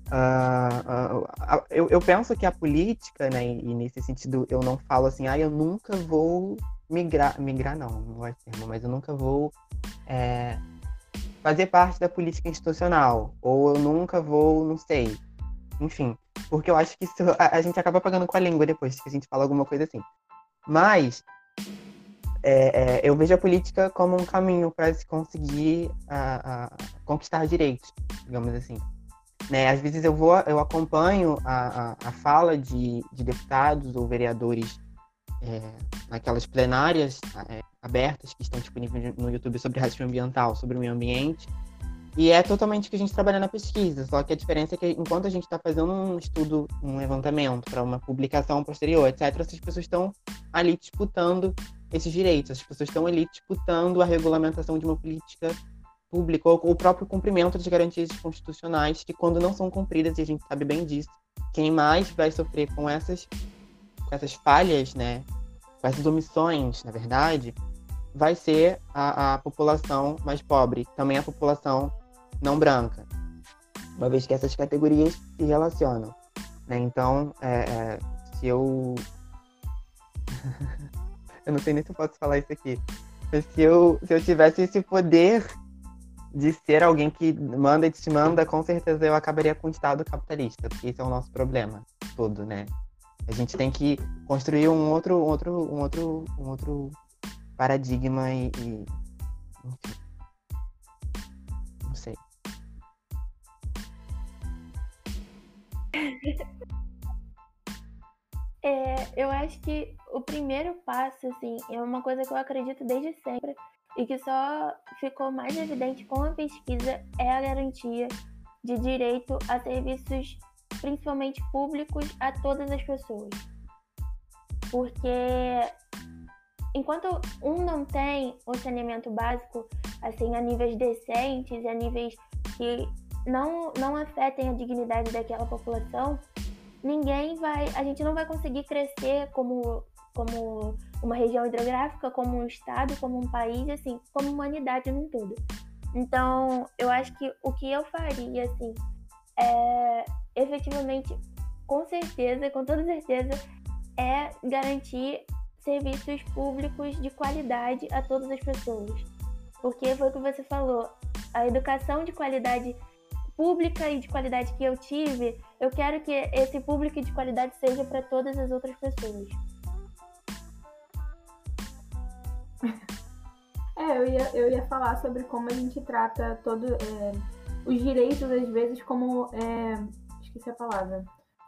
Uh, uh, uh, eu, eu, penso que a política, né, e nesse sentido eu não falo assim, ah, eu nunca vou migrar, migrar não, não é termo, mas eu nunca vou é, fazer parte da política institucional, ou eu nunca vou, não sei, enfim, porque eu acho que isso, a, a, gente acaba pagando com a língua depois que a gente fala alguma coisa assim. Mas é, é, eu vejo a política como um caminho para se conseguir a, a, conquistar direitos, digamos assim. Né? Às vezes eu vou, eu acompanho a, a, fala de, de deputados ou vereadores é, naquelas plenárias é, abertas que estão disponíveis no YouTube sobre racismo ambiental, sobre o meio ambiente, e é totalmente o que a gente trabalha na pesquisa, só que a diferença é que enquanto a gente está fazendo um estudo, um levantamento para uma publicação posterior, etc., essas pessoas estão ali disputando esses direitos. As pessoas estão ali disputando a regulamentação de uma política pública ou o próprio cumprimento das garantias constitucionais, que quando não são cumpridas, e a gente sabe bem disso, quem mais vai sofrer com essas, com essas falhas, né, com essas omissões, na verdade, vai ser a, a população mais pobre, também a população não branca, uma vez que essas categorias se relacionam. Né? Então, é, é, se eu. eu não sei nem se eu posso falar isso aqui. Mas se eu, se eu tivesse esse poder de ser alguém que manda e desmanda, com certeza eu acabaria com o Estado capitalista, porque esse é o nosso problema todo, né? A gente tem que construir um outro, um outro, um outro, um outro paradigma e, e É, eu acho que o primeiro passo, assim, é uma coisa que eu acredito desde sempre e que só ficou mais evidente com a pesquisa é a garantia de direito a serviços, principalmente públicos, a todas as pessoas. Porque enquanto um não tem o saneamento básico, assim, a níveis decentes, a níveis que não, não afetem a dignidade daquela população, ninguém vai, a gente não vai conseguir crescer como, como uma região hidrográfica, como um estado, como um país, assim, como humanidade num todo. Então, eu acho que o que eu faria, assim, é efetivamente, com certeza, com toda certeza, é garantir serviços públicos de qualidade a todas as pessoas. Porque foi o que você falou, a educação de qualidade pública e de qualidade que eu tive, eu quero que esse público de qualidade seja para todas as outras pessoas. É, eu ia, eu ia falar sobre como a gente trata todo é, os direitos, às vezes, como. É, esqueci a palavra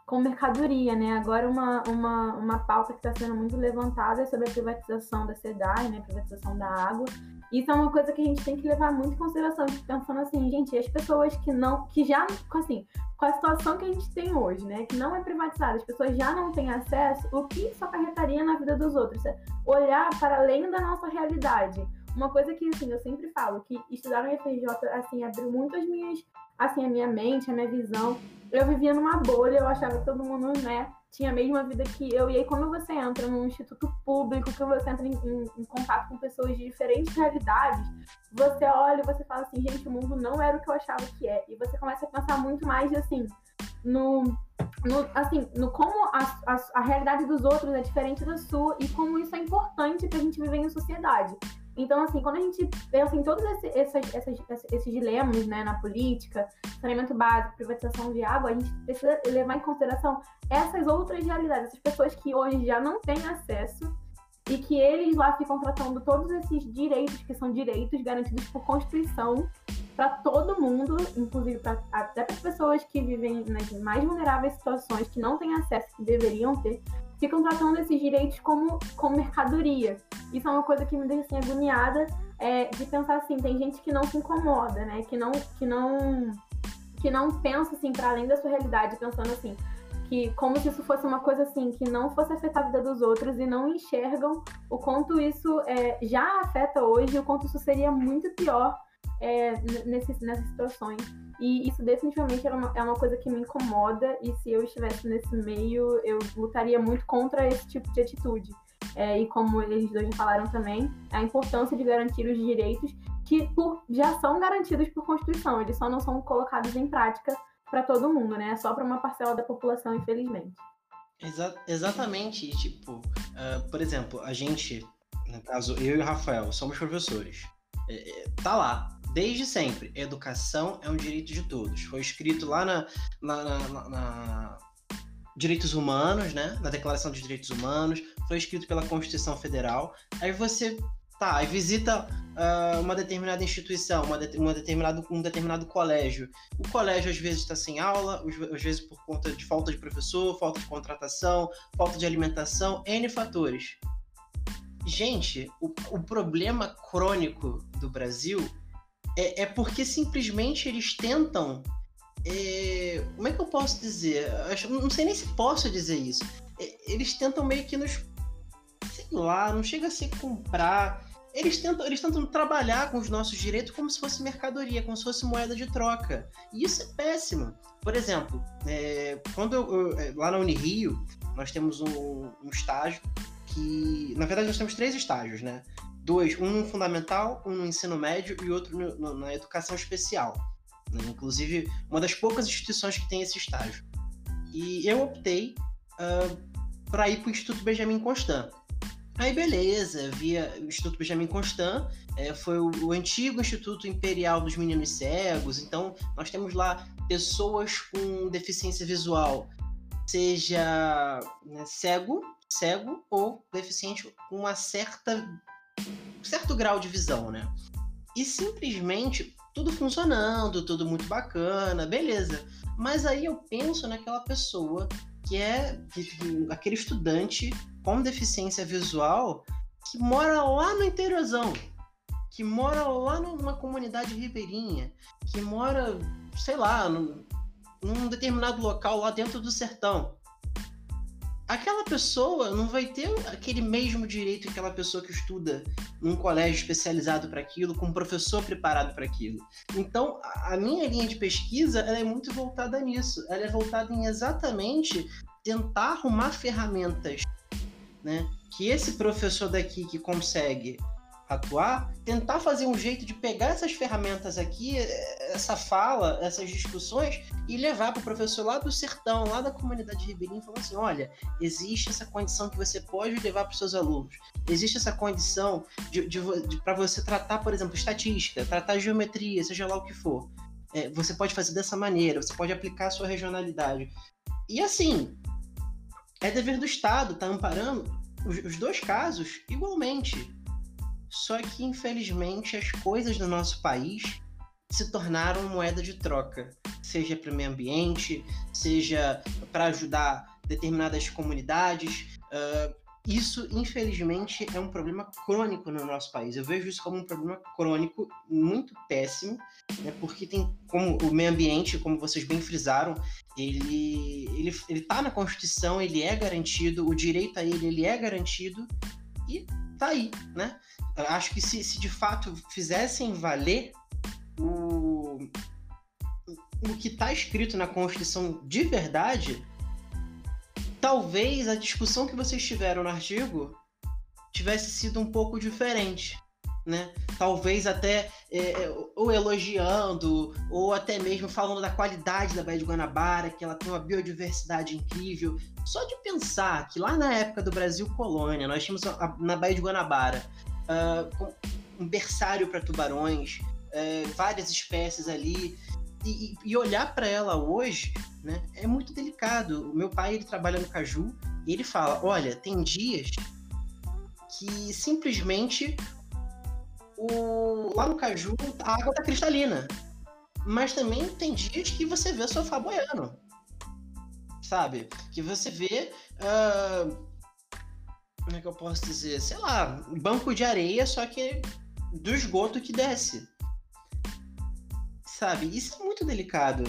com mercadoria, né? Agora uma, uma, uma pauta que está sendo muito levantada é sobre a privatização da SEDAI, né? Privatização da água. Isso é uma coisa que a gente tem que levar muito em consideração, pensando assim, gente, as pessoas que não, que já, assim, com a situação que a gente tem hoje, né? Que não é privatizada, as pessoas já não têm acesso, o que isso acarretaria na vida dos outros? É olhar para além da nossa realidade. Uma coisa que, assim, eu sempre falo, que estudar no FRJ, assim, abriu muito as minhas, assim, a minha mente, a minha visão eu vivia numa bolha, eu achava que todo mundo, né, tinha a mesma vida que eu. E aí, quando você entra num instituto público, que você entra em, em, em, contato com pessoas de diferentes realidades, você olha e você fala assim, gente, o mundo não era o que eu achava que é. E você começa a pensar muito mais, assim, no, no assim, no como a, a, a realidade dos outros é diferente da sua e como isso é importante pra gente viver em sociedade. Então, assim, quando a gente pensa em todos esse, esses, esses, esses dilemas né, na política, saneamento básico, privatização de água, a gente precisa levar em consideração essas outras realidades, essas pessoas que hoje já não têm acesso e que eles lá ficam tratando todos esses direitos, que são direitos garantidos por Constituição, para todo mundo, inclusive pra, até para as pessoas que vivem nas mais vulneráveis situações, que não têm acesso, que deveriam ter, ficam tratando esses direitos como, como mercadoria. Isso é uma coisa que me deixa assim, agoniada é, de pensar assim, tem gente que não se incomoda, né? Que não, que não, que não pensa assim para além da sua realidade, pensando assim, que como se isso fosse uma coisa assim, que não fosse afetar a vida dos outros e não enxergam o quanto isso é, já afeta hoje, o quanto isso seria muito pior é, nessas situações. E isso definitivamente uma, é uma coisa que me incomoda, e se eu estivesse nesse meio, eu lutaria muito contra esse tipo de atitude. É, e como eles dois já falaram também, a importância de garantir os direitos que por, já são garantidos por Constituição, eles só não são colocados em prática para todo mundo, né? É só para uma parcela da população, infelizmente. Exa exatamente, tipo, uh, por exemplo, a gente, no caso, eu e o Rafael, somos professores. É, é tá lá, desde sempre, educação é um direito de todos. Foi escrito lá na, na, na, na Direitos Humanos, né? Na Declaração de Direitos Humanos, foi escrito pela Constituição Federal. Aí você tá, aí visita uh, uma determinada instituição, uma, de, uma determinado, um determinado colégio. O colégio às vezes está sem aula, às vezes por conta de falta de professor, falta de contratação, falta de alimentação, N fatores. Gente, o, o problema crônico do Brasil é, é porque simplesmente eles tentam. É, como é que eu posso dizer? não sei nem se posso dizer isso. É, eles tentam meio que nos. Sei lá, não chega a ser comprar. Eles tentam, eles tentam trabalhar com os nossos direitos como se fosse mercadoria, como se fosse moeda de troca. E isso é péssimo. Por exemplo, é, quando eu, eu, é, lá na Unirio, nós temos um, um estágio que. Na verdade, nós temos três estágios, né? Dois, um no fundamental, um no ensino médio e outro no, no, na educação especial. Né? Inclusive, uma das poucas instituições que tem esse estágio. E eu optei uh, para ir para o Instituto Benjamin Constant. Aí beleza, via o Instituto Benjamin Constant, é, foi o, o, antigo Instituto Imperial dos Meninos Cegos, então nós temos lá pessoas com deficiência visual, seja né, cego, cego ou deficiente com uma certa certo grau de visão, né? E simplesmente tudo funcionando, tudo muito bacana, beleza. Mas aí eu penso naquela pessoa que é aquele estudante com deficiência visual que mora lá no interiorzão, que mora lá numa comunidade ribeirinha, que mora, sei lá, num, num determinado local lá dentro do sertão aquela pessoa não vai ter aquele mesmo direito que aquela pessoa que estuda num colégio especializado para aquilo, com um professor preparado para aquilo. Então, a minha linha de pesquisa é muito voltada nisso. Ela é voltada em exatamente tentar arrumar ferramentas, né? Que esse professor daqui que consegue atuar, tentar fazer um jeito de pegar essas ferramentas aqui, essa fala, essas discussões e levar para o professor lá do sertão, lá da comunidade ribeirinha e falar assim: olha, existe essa condição que você pode levar para os seus alunos, existe essa condição de, de, de para você tratar, por exemplo, estatística, tratar geometria, seja lá o que for. É, você pode fazer dessa maneira, você pode aplicar a sua regionalidade. E assim, é dever do Estado estar tá amparando os, os dois casos igualmente só que, infelizmente, as coisas do nosso país se tornaram moeda de troca, seja para o meio ambiente, seja para ajudar determinadas comunidades. Uh, isso, infelizmente, é um problema crônico no nosso país. Eu vejo isso como um problema crônico muito péssimo, né, porque tem como o meio ambiente, como vocês bem frisaram, ele ele ele está na Constituição, ele é garantido, o direito a ele ele é garantido e tá aí, né? Acho que se, se de fato fizessem valer o, o que está escrito na Constituição de verdade, talvez a discussão que vocês tiveram no artigo tivesse sido um pouco diferente. Né? Talvez até é, é ou elogiando, ou até mesmo falando da qualidade da Baía de Guanabara, que ela tem uma biodiversidade incrível. Só de pensar que lá na época do Brasil colônia, nós tínhamos a, na Baía de Guanabara uh, um berçário para tubarões, uh, várias espécies ali. E, e olhar para ela hoje né, é muito delicado. O meu pai ele trabalha no caju e ele fala: olha, tem dias que simplesmente o, lá no caju a água tá cristalina. Mas também tem dias que você vê sofá boiando. Sabe? Que você vê uh, como é que eu posso dizer? Sei lá, banco de areia, só que do esgoto que desce. Sabe? Isso é muito delicado.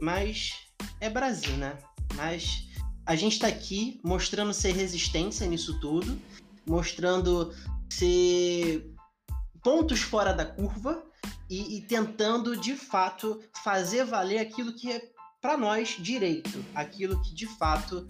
Mas é Brasil, né? Mas a gente tá aqui mostrando ser resistência nisso tudo, mostrando ser pontos fora da curva e, e tentando de fato fazer valer aquilo que é para nós direito, aquilo que de fato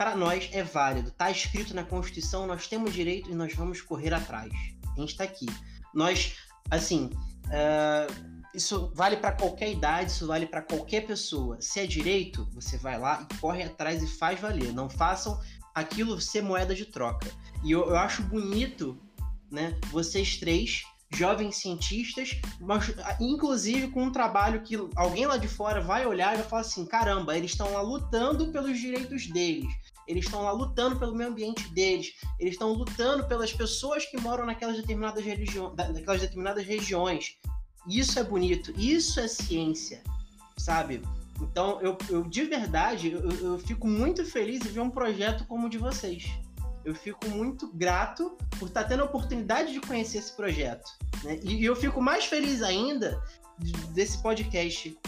para nós é válido. Está escrito na Constituição, nós temos direito e nós vamos correr atrás. A gente está aqui. Nós, assim, uh, isso vale para qualquer idade, isso vale para qualquer pessoa. Se é direito, você vai lá e corre atrás e faz valer. Não façam aquilo ser moeda de troca. E eu, eu acho bonito, né, vocês três jovens cientistas, mas inclusive com um trabalho que alguém lá de fora vai olhar e vai falar assim: caramba, eles estão lá lutando pelos direitos deles, eles estão lá lutando pelo meio ambiente deles, eles estão lutando pelas pessoas que moram naquelas determinadas, naquelas determinadas regiões. Isso é bonito, isso é ciência, sabe? Então, eu, eu de verdade, eu, eu fico muito feliz em ver um projeto como o de vocês. Eu fico muito grato por estar tendo a oportunidade de conhecer esse projeto. Né? E, e eu fico mais feliz ainda desse podcast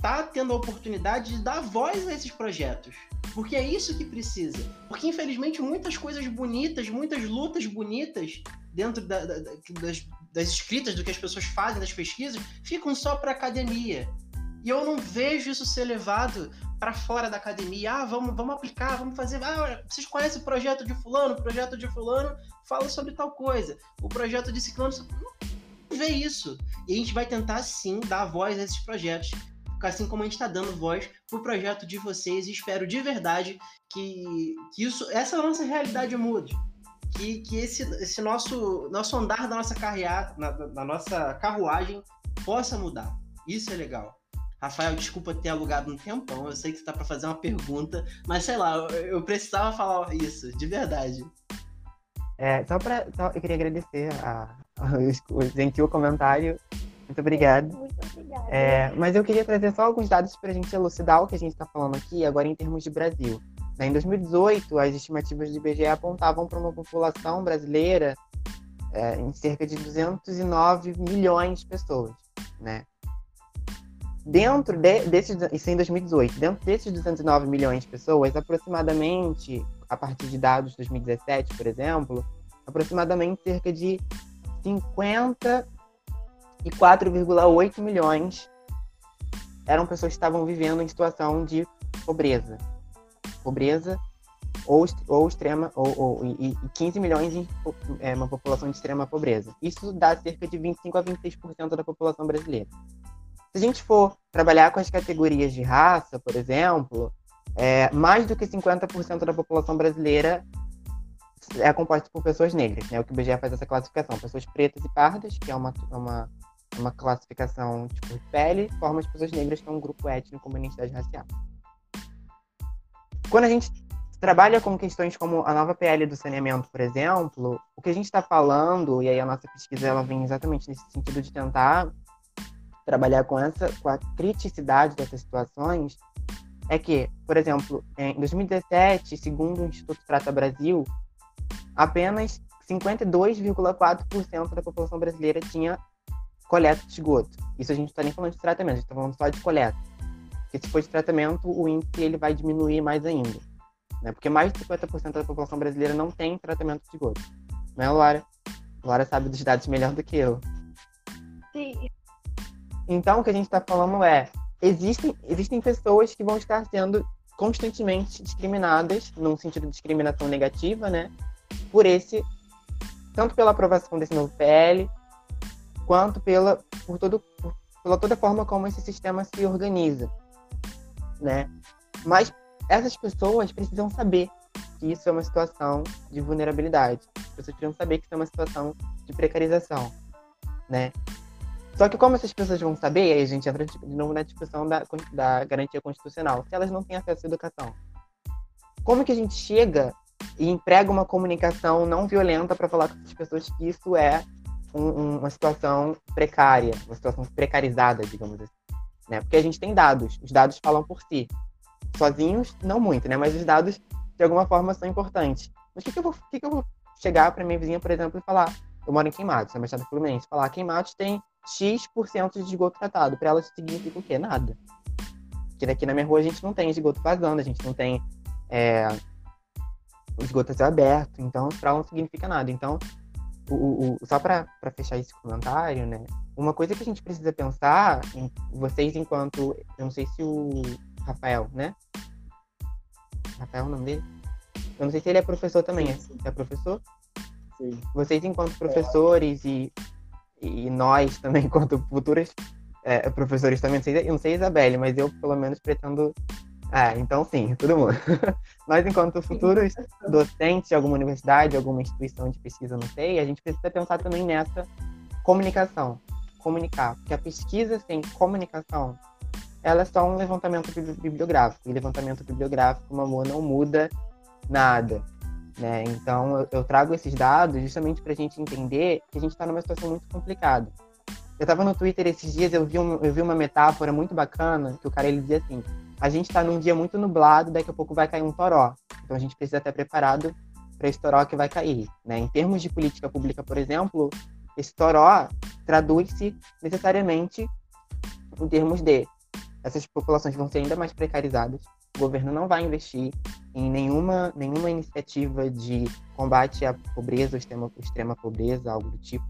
tá tendo a oportunidade de dar voz a esses projetos. Porque é isso que precisa. Porque, infelizmente, muitas coisas bonitas, muitas lutas bonitas dentro da, da, das, das escritas, do que as pessoas fazem, das pesquisas, ficam só para academia. E eu não vejo isso ser levado para fora da academia. Ah, vamos, vamos aplicar, vamos fazer. Ah, vocês conhecem o projeto de fulano? O projeto de fulano fala sobre tal coisa. O projeto de ciclano não vê isso. E a gente vai tentar sim dar voz a esses projetos, assim como a gente está dando voz pro projeto de vocês. E espero de verdade que, que isso, essa nossa realidade mude. Que, que esse, esse nosso, nosso andar da nossa carreata, da nossa carruagem possa mudar. Isso é legal. Rafael, desculpa ter alugado um tempão. Eu sei que você tá para fazer uma pergunta, mas sei lá, eu precisava falar isso, de verdade. É, só para eu queria agradecer a, a, o gentil comentário. Muito obrigado. Muito obrigada. É, mas eu queria trazer só alguns dados para a gente elucidar o que a gente está falando aqui, agora em termos de Brasil. Né, em 2018, as estimativas do IBGE apontavam para uma população brasileira é, em cerca de 209 milhões de pessoas, né? Dentro de, desses, isso em 2018, dentro desses 209 milhões de pessoas, aproximadamente, a partir de dados de 2017, por exemplo, aproximadamente cerca de 54,8 milhões eram pessoas que estavam vivendo em situação de pobreza. Pobreza ou, ou extrema, ou, ou e, e 15 milhões em é, uma população de extrema pobreza. Isso dá cerca de 25 a 26% da população brasileira. Se a gente for trabalhar com as categorias de raça, por exemplo, é, mais do que 50% da população brasileira é composta por pessoas negras, né? O que o BGE faz essa classificação. Pessoas pretas e pardas, que é uma, uma, uma classificação tipo de pele, forma as pessoas negras, que é um grupo étnico uma identidade racial. Quando a gente trabalha com questões como a nova PL do saneamento, por exemplo, o que a gente está falando, e aí a nossa pesquisa ela vem exatamente nesse sentido de tentar trabalhar com essa com a criticidade dessas situações é que, por exemplo, em 2017, segundo o Instituto Trata Brasil, apenas 52,4% da população brasileira tinha coleta de esgoto. Isso a gente está nem falando de tratamento, a gente está falando só de coleta. Porque se for de tratamento, o índice ele vai diminuir mais ainda. Né? Porque mais de 50% da população brasileira não tem tratamento de esgoto. Não é, Laura? Laura sabe dos dados melhor do que eu. Sim. Então, o que a gente está falando é: existem, existem pessoas que vão estar sendo constantemente discriminadas, num sentido de discriminação negativa, né? Por esse, tanto pela aprovação desse novo PL, quanto pela, por todo, por, pela toda forma como esse sistema se organiza, né? Mas essas pessoas precisam saber que isso é uma situação de vulnerabilidade. As pessoas precisam saber que isso é uma situação de precarização, né? Só que como essas pessoas vão saber, aí a gente entra de novo na discussão da, da garantia constitucional, se elas não têm acesso à educação. Como que a gente chega e emprega uma comunicação não violenta para falar com essas pessoas que isso é um, uma situação precária, uma situação precarizada, digamos assim. Né? Porque a gente tem dados, os dados falam por si. Sozinhos, não muito, né? Mas os dados, de alguma forma, são importantes. Mas o que, que, eu, vou, que, que eu vou chegar para minha vizinha, por exemplo, e falar? Eu moro em Queimados, na Baixada Fluminense. Falar, Queimados tem X% de esgoto tratado. Para elas significa o quê? Nada. Porque daqui na minha rua a gente não tem esgoto vazando, a gente não tem é, o esgoto a céu aberto, então para elas não significa nada. Então, o, o, só para fechar esse comentário, né? Uma coisa que a gente precisa pensar, em, vocês enquanto, eu não sei se o Rafael, né? Rafael é o nome dele? Eu não sei se ele é professor também, sim, sim. é professor? Sim. Vocês enquanto professores é. e e nós também, enquanto futuros é, professores também, não sei, eu não sei Isabelle, mas eu pelo menos pretendo. Ah, então sim, todo mundo. nós, enquanto futuros docentes de alguma universidade, alguma instituição de pesquisa, não sei, a gente precisa pensar também nessa comunicação. Comunicar. Porque a pesquisa sem comunicação, ela é só um levantamento bibliográfico. E levantamento bibliográfico, amor, não muda nada. Né? Então, eu, eu trago esses dados justamente para a gente entender que a gente está numa situação muito complicada. Eu estava no Twitter esses dias, eu vi, um, eu vi uma metáfora muito bacana, que o cara ele dizia assim: a gente está num dia muito nublado, daqui a pouco vai cair um toró. Então, a gente precisa estar preparado para esse toró que vai cair. Né? Em termos de política pública, por exemplo, esse toró traduz-se necessariamente em termos de essas populações vão ser ainda mais precarizadas. O governo não vai investir em nenhuma, nenhuma iniciativa de combate à pobreza, ou extrema, extrema pobreza, algo do tipo.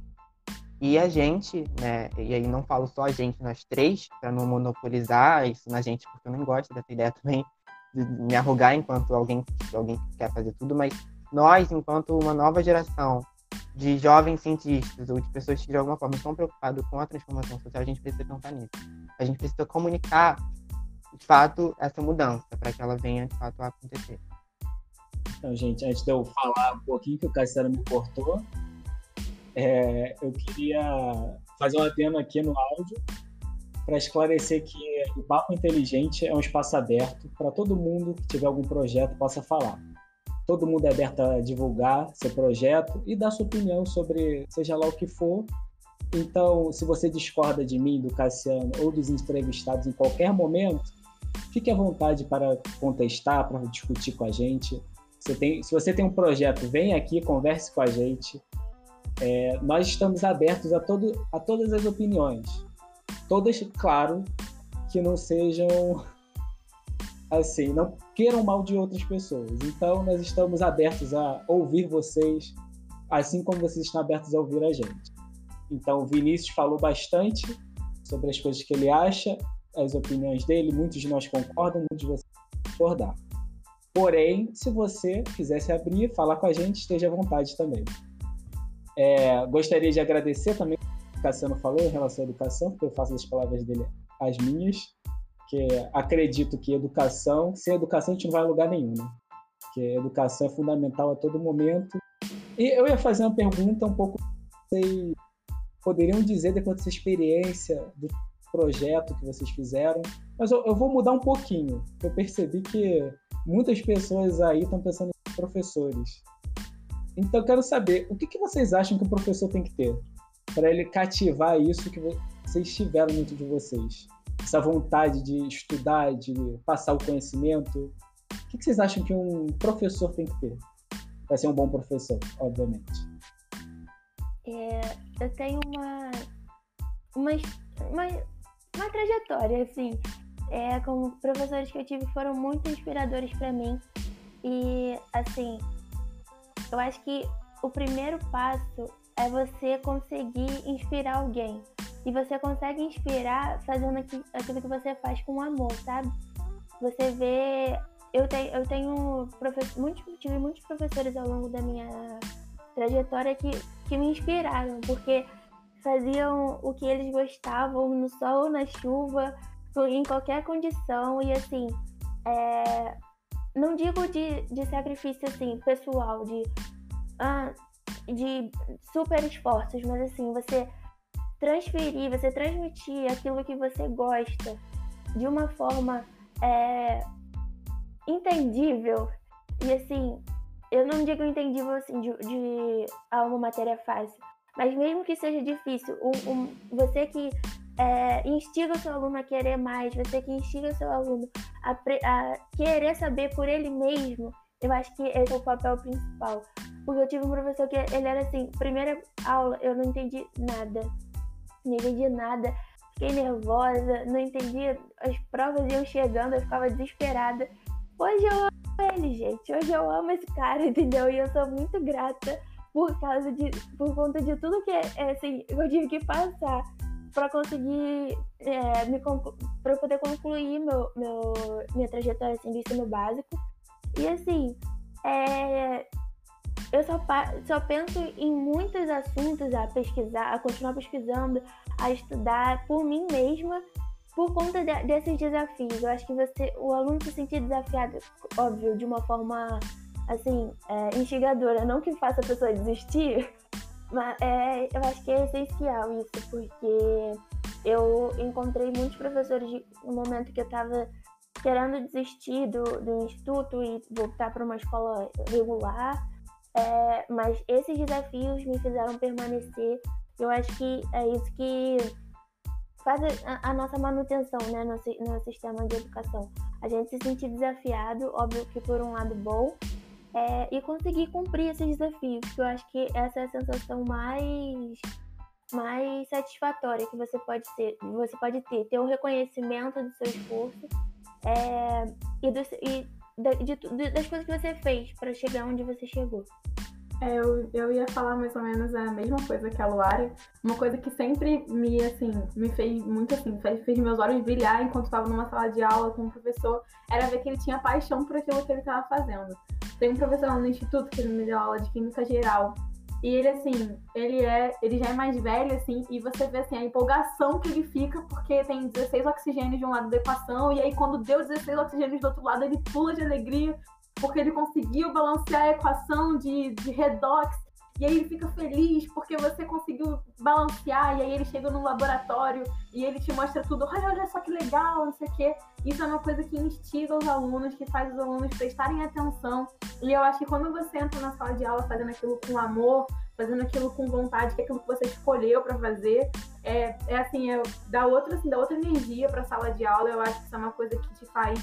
E a gente, né, e aí não falo só a gente, nós três, para não monopolizar isso na gente, porque eu não gosto dessa ideia também de me arrogar enquanto alguém, alguém que quer fazer tudo, mas nós, enquanto uma nova geração de jovens cientistas ou de pessoas que de alguma forma estão preocupadas com a transformação social, a gente precisa pensar nisso. A gente precisa comunicar, de fato, essa mudança para que ela venha, de fato, a acontecer. Então, gente, antes de eu falar um pouquinho que o Cassiano me cortou, é, eu queria fazer um adendo aqui no áudio para esclarecer que o Papo Inteligente é um espaço aberto para todo mundo que tiver algum projeto possa falar. Todo mundo é aberto a divulgar seu projeto e dar sua opinião sobre seja lá o que for. Então, se você discorda de mim, do Cassiano ou dos entrevistados em qualquer momento, fique à vontade para contestar, para discutir com a gente. Você tem, se você tem um projeto, vem aqui, converse com a gente. É, nós estamos abertos a, todo, a todas as opiniões. Todas, claro, que não sejam assim, não queiram mal de outras pessoas. Então, nós estamos abertos a ouvir vocês, assim como vocês estão abertos a ouvir a gente. Então, o Vinícius falou bastante sobre as coisas que ele acha, as opiniões dele, muitos de nós concordam, muitos de vocês concordar. Porém, se você quiser se abrir, falar com a gente, esteja à vontade também. É, gostaria de agradecer também o que o Cassiano falou em relação à educação, porque eu faço as palavras dele as minhas que acredito que educação, sem educação a gente não vai a lugar nenhum, né? Porque educação é fundamental a todo momento. E eu ia fazer uma pergunta um pouco, vocês poderiam dizer depois dessa experiência do projeto que vocês fizeram, mas eu, eu vou mudar um pouquinho. Eu percebi que muitas pessoas aí estão pensando em professores. Então eu quero saber, o que, que vocês acham que o professor tem que ter para ele cativar isso que vocês tiveram dentro de vocês? essa vontade de estudar, de passar o conhecimento. O que vocês acham que um professor tem que ter para ser um bom professor, obviamente? É, eu tenho uma, uma, uma, uma trajetória, assim. É, como professores que eu tive foram muito inspiradores para mim. E, assim, eu acho que o primeiro passo é você conseguir inspirar alguém. E você consegue inspirar fazendo aquilo que você faz com amor, sabe? Você vê. Eu tenho, eu tenho professor, muitos, tive muitos professores ao longo da minha trajetória que, que me inspiraram, porque faziam o que eles gostavam no sol na chuva, em qualquer condição. E assim, é, não digo de, de sacrifício assim, pessoal, de, ah, de super esforços, mas assim, você transferir, você transmitir aquilo que você gosta de uma forma é, entendível. E assim, eu não digo entendível assim de, de uma matéria fácil, mas mesmo que seja difícil, um, um, você que é, instiga o seu aluno a querer mais, você que instiga o seu aluno a, a, querer saber por ele mesmo, eu acho que esse é o papel principal. Porque eu tive um professor que ele era assim, primeira aula eu não entendi nada não entendi nada, fiquei nervosa, não entendia, as provas iam chegando, eu ficava desesperada. Hoje eu amo ele, gente, hoje eu amo esse cara, entendeu? E eu sou muito grata por causa de, por conta de tudo que é, assim, eu tive que passar para conseguir é, me para poder concluir meu, meu minha trajetória assim, de ensino básico e assim é, eu só, só penso em muitos assuntos a pesquisar, a continuar pesquisando, a estudar por mim mesma, por conta de, desses desafios. Eu acho que você, o aluno se sentir desafiado, óbvio, de uma forma assim, é, instigadora, não que faça a pessoa desistir, mas é, eu acho que é essencial isso, porque eu encontrei muitos professores no momento que eu estava querendo desistir do, do instituto e voltar para uma escola regular é, mas esses desafios me fizeram permanecer. Eu acho que é isso que faz a, a nossa manutenção né, no, no, sistema de educação. A gente se sentir desafiado, óbvio que por um lado bom, é, e conseguir cumprir esses desafios, que eu acho que essa é a sensação mais mais satisfatória que você pode ter. Você pode ter, ter o reconhecimento do seu esforço é, e, do, e de, de, das coisas que você fez para chegar onde você chegou. Eu, eu ia falar mais ou menos a mesma coisa que a Luara. Uma coisa que sempre me, assim, me fez muito assim, fez, fez meus olhos brilhar enquanto estava numa sala de aula com o um professor, era ver que ele tinha paixão por aquilo que ele estava fazendo. Tem um professor lá no instituto que ele me deu aula de química geral. E ele, assim, ele é. Ele já é mais velho, assim, e você vê assim, a empolgação que ele fica, porque tem 16 oxigênios de um lado da equação, e aí quando deu 16 oxigênios do outro lado, ele pula de alegria, porque ele conseguiu balancear a equação de, de redox, e aí ele fica feliz porque você conseguiu balancear, e aí ele chega no laboratório e ele te mostra tudo, olha, olha só que legal, não sei o quê. Isso é uma coisa que instiga os alunos, que faz os alunos prestarem atenção. E eu acho que quando você entra na sala de aula fazendo aquilo com amor, fazendo aquilo com vontade, que é aquilo que você escolheu para fazer, é, é assim, é, dá outra, assim, dá outra energia para a sala de aula. Eu acho que isso é uma coisa que te faz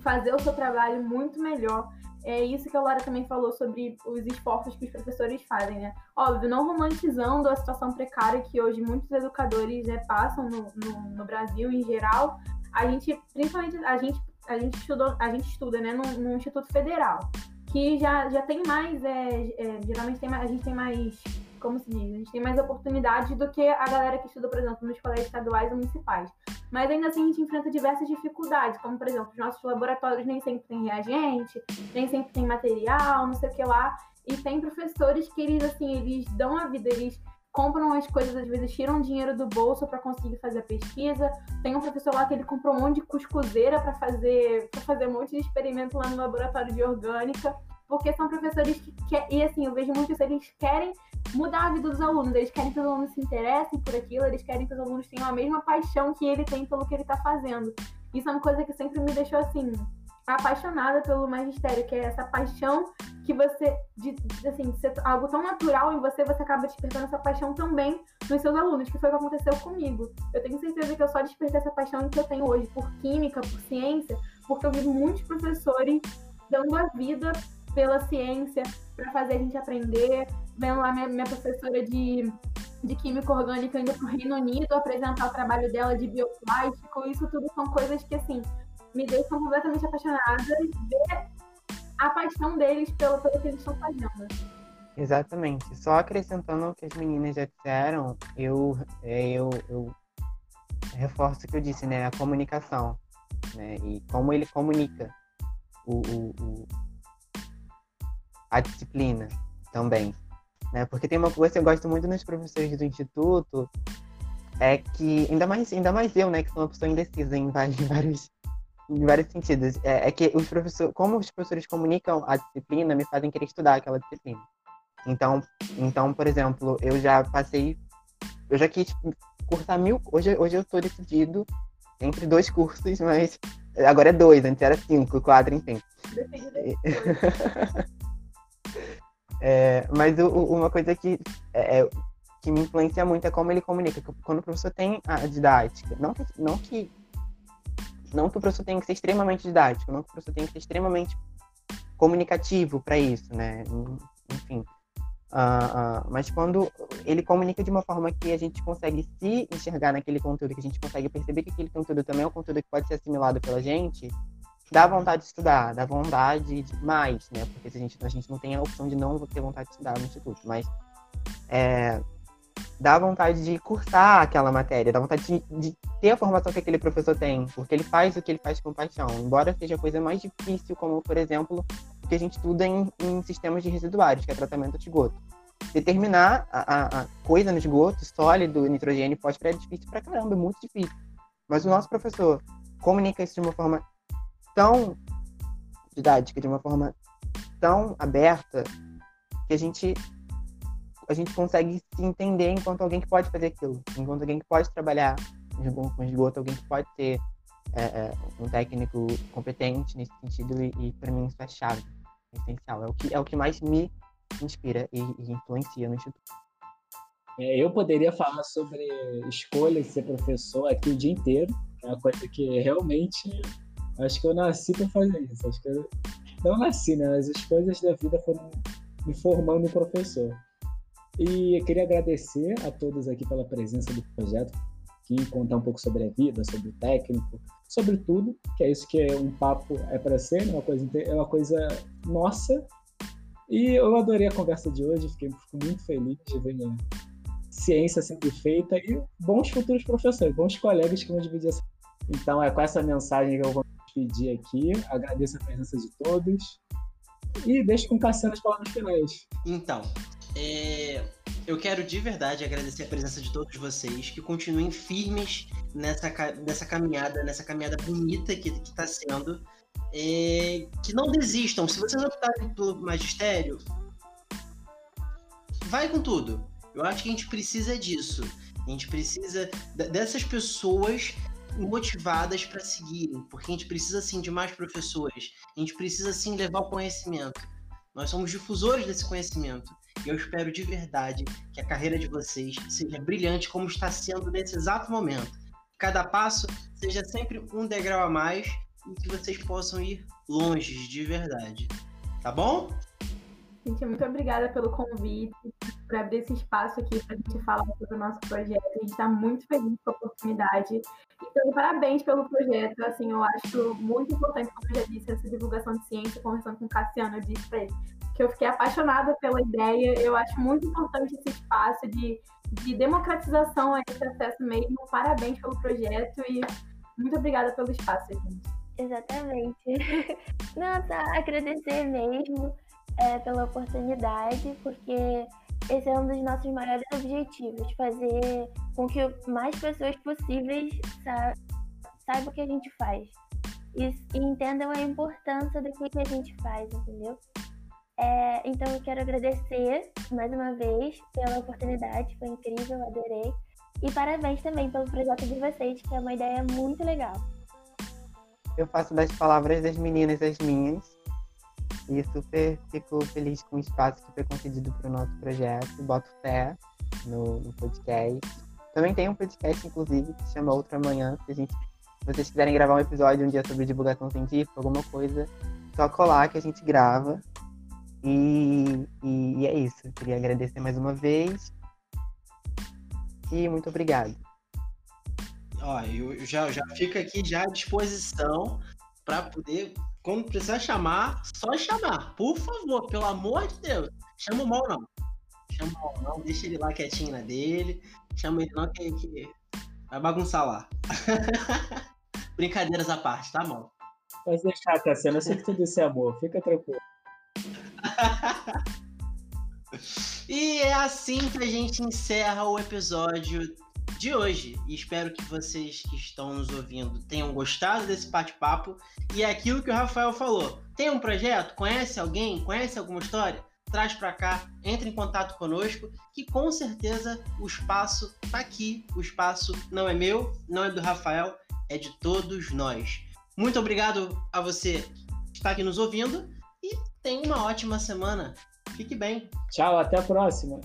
fazer o seu trabalho muito melhor. É isso que a Laura também falou sobre os esforços que os professores fazem, né? Óbvio, não romantizando a situação precária que hoje muitos educadores né, passam no, no, no, Brasil em geral. A gente, principalmente, a gente, a gente, estudou, a gente estuda né, no, Instituto Federal, que já, já tem mais, é, é, geralmente tem mais, a gente tem mais como se diz, a gente tem mais oportunidades do que a galera que estuda, por exemplo, nos colégios estaduais ou municipais. Mas ainda assim a gente enfrenta diversas dificuldades, como por exemplo, os nossos laboratórios nem sempre tem reagente, nem sempre tem material, não sei o que lá. E tem professores que eles, assim, eles dão a vida, eles compram as coisas, às vezes tiram dinheiro do bolso para conseguir fazer a pesquisa. Tem um professor lá que ele comprou um monte de cuscuzeira para fazer, pra fazer um monte de experimento lá no laboratório de orgânica porque são professores que, e assim, eu vejo muito isso, eles querem mudar a vida dos alunos, eles querem que os alunos se interessem por aquilo, eles querem que os alunos tenham a mesma paixão que ele tem pelo que ele está fazendo. Isso é uma coisa que sempre me deixou assim, apaixonada pelo magistério, que é essa paixão que você, de, assim, ser algo tão natural em você, você acaba despertando essa paixão também nos seus alunos, que foi o que aconteceu comigo. Eu tenho certeza que eu só despertei essa paixão que eu tenho hoje por química, por ciência, porque eu vi muitos professores dando a vida pela ciência, para fazer a gente aprender. Vendo lá minha, minha professora de, de Química Orgânica indo para o Reino Unido apresentar o trabalho dela de bioplástico. Isso tudo são coisas que, assim, me deixam completamente apaixonada e ver a paixão deles pelo, pelo que eles estão fazendo. Exatamente. Só acrescentando o que as meninas já disseram, eu, é, eu, eu reforço o que eu disse, né? A comunicação. Né? E como ele comunica o, o, a disciplina também. Né? Porque tem uma coisa que eu gosto muito nos professores do instituto, é que, ainda mais, ainda mais eu, né, que sou uma pessoa indecisa em vários, em vários, em vários sentidos, é, é, que os professores, como os professores comunicam a disciplina, me fazem querer estudar aquela disciplina. Então, então por exemplo, eu já passei, eu já quis cursar mil, hoje, hoje eu estou decidido entre dois cursos, mas agora é dois, antes era cinco, quatro, enfim. É, mas o, uma coisa que, é, é, que me influencia muito é como ele comunica. Quando o professor tem a didática, não que, não que, não que o professor tenha que ser extremamente didático, não que o professor tenha que ser extremamente comunicativo para isso, né? Enfim. Uh, uh, mas quando ele comunica de uma forma que a gente consegue se enxergar naquele conteúdo, que a gente consegue perceber que aquele conteúdo também é um conteúdo que pode ser assimilado pela gente, dá vontade de estudar, dá vontade de mais, né? Porque a gente, a gente não tem a opção de não ter vontade de estudar no instituto, mas é, dá vontade de cursar aquela matéria, dá vontade de, de, ter a formação que aquele professor tem, porque ele faz o que ele faz com paixão, embora seja a coisa mais difícil, como, por exemplo, o que a gente estuda em, em sistemas de residuários, que é tratamento de esgoto. Determinar a, a, coisa no esgoto, sólido, nitrogênio, fósforo, é difícil pra caramba, é muito difícil. Mas o nosso professor comunica isso de uma forma tão didática, de uma forma tão aberta, que a gente a gente consegue se entender enquanto alguém que pode fazer aquilo, enquanto alguém que pode trabalhar com esgoto, alguém que pode ser é, é, um técnico competente nesse sentido, e, e para mim isso é chave, é essencial, é o que, é o que mais me inspira e, e influencia no Instituto. É, eu poderia falar sobre escolha de ser professor aqui o dia inteiro, é uma coisa que realmente Acho que eu nasci para fazer isso. Acho que eu não nasci, né? As coisas da vida foram me formando em professor. E queria agradecer a todos aqui pela presença do projeto, aqui contar um pouco sobre a vida, sobre o técnico, sobre tudo, que é isso que é um papo é para ser, né? uma coisa é uma coisa nossa. E eu adorei a conversa de hoje, fiquei muito feliz de ver ciência sendo feita e bons futuros professores, bons colegas que vão dividir essa. Então é com essa mensagem que eu vou despedir aqui. Agradeço a presença de todos e deixo com Cassiano as palavras finais. Então, é, eu quero de verdade agradecer a presença de todos vocês, que continuem firmes nessa, nessa caminhada, nessa caminhada bonita que está sendo. É, que não desistam. Se vocês optarem pelo magistério, vai com tudo. Eu acho que a gente precisa disso. A gente precisa dessas pessoas motivadas para seguirem, porque a gente precisa sim de mais professores. A gente precisa sim levar o conhecimento. Nós somos difusores desse conhecimento. E eu espero de verdade que a carreira de vocês seja brilhante como está sendo nesse exato momento. Cada passo seja sempre um degrau a mais e que vocês possam ir longe de verdade. Tá bom? Gente, muito obrigada pelo convite, por abrir esse espaço aqui para a gente falar sobre o nosso projeto. A gente está muito feliz com a oportunidade. Então, parabéns pelo projeto. Assim, eu acho muito importante, como eu já disse, essa divulgação de ciência. Conversando com o Cassiano, eu disse para ele que eu fiquei apaixonada pela ideia. Eu acho muito importante esse espaço de, de democratização a esse acesso mesmo. Parabéns pelo projeto e muito obrigada pelo espaço, gente. Exatamente. Nossa, agradecer mesmo é, pela oportunidade, porque esse é um dos nossos maiores objetivos, fazer com que mais pessoas possíveis sa saibam o que a gente faz e, entendam a importância do que, que a gente faz, entendeu? É, então eu quero agradecer mais uma vez pela oportunidade, foi incrível, adorei. E parabéns também pelo projeto de vocês, que é uma ideia muito legal. Eu faço das palavras das meninas as minhas. E super fico feliz com o espaço que foi concedido para o nosso projeto. Boto fé no, no, podcast. Também tem um podcast, inclusive, que chama Outra Manhã. Se, gente, se vocês quiserem gravar um episódio um dia sobre divulgação científica, alguma coisa, só colar que a gente grava. E, e, e é isso. queria agradecer mais uma vez. E muito obrigado. Ó, eu já, já fico aqui já à disposição para poder quando precisar chamar, só chamar. Por favor, pelo amor de Deus. Chama o mal não. Chama o mal não, deixa ele lá quietinho na dele. Chama ele não que, que vai bagunçar lá. Brincadeiras à parte, tá, mal? Pode deixar, Cassiano. Eu sei que tudo isso é amor. Fica tranquilo. e é assim que a gente encerra o episódio de hoje. E espero que vocês que estão nos ouvindo tenham gostado desse bate-papo. E é aquilo que o Rafael falou. Tem um projeto? Conhece alguém? Conhece alguma história? Traz para cá, entre em contato conosco, que com certeza o espaço tá aqui. O espaço não é meu, não é do Rafael, é de todos nós. Muito obrigado a você que está aqui nos ouvindo e tenha uma ótima semana. Fique bem. Tchau, até a próxima.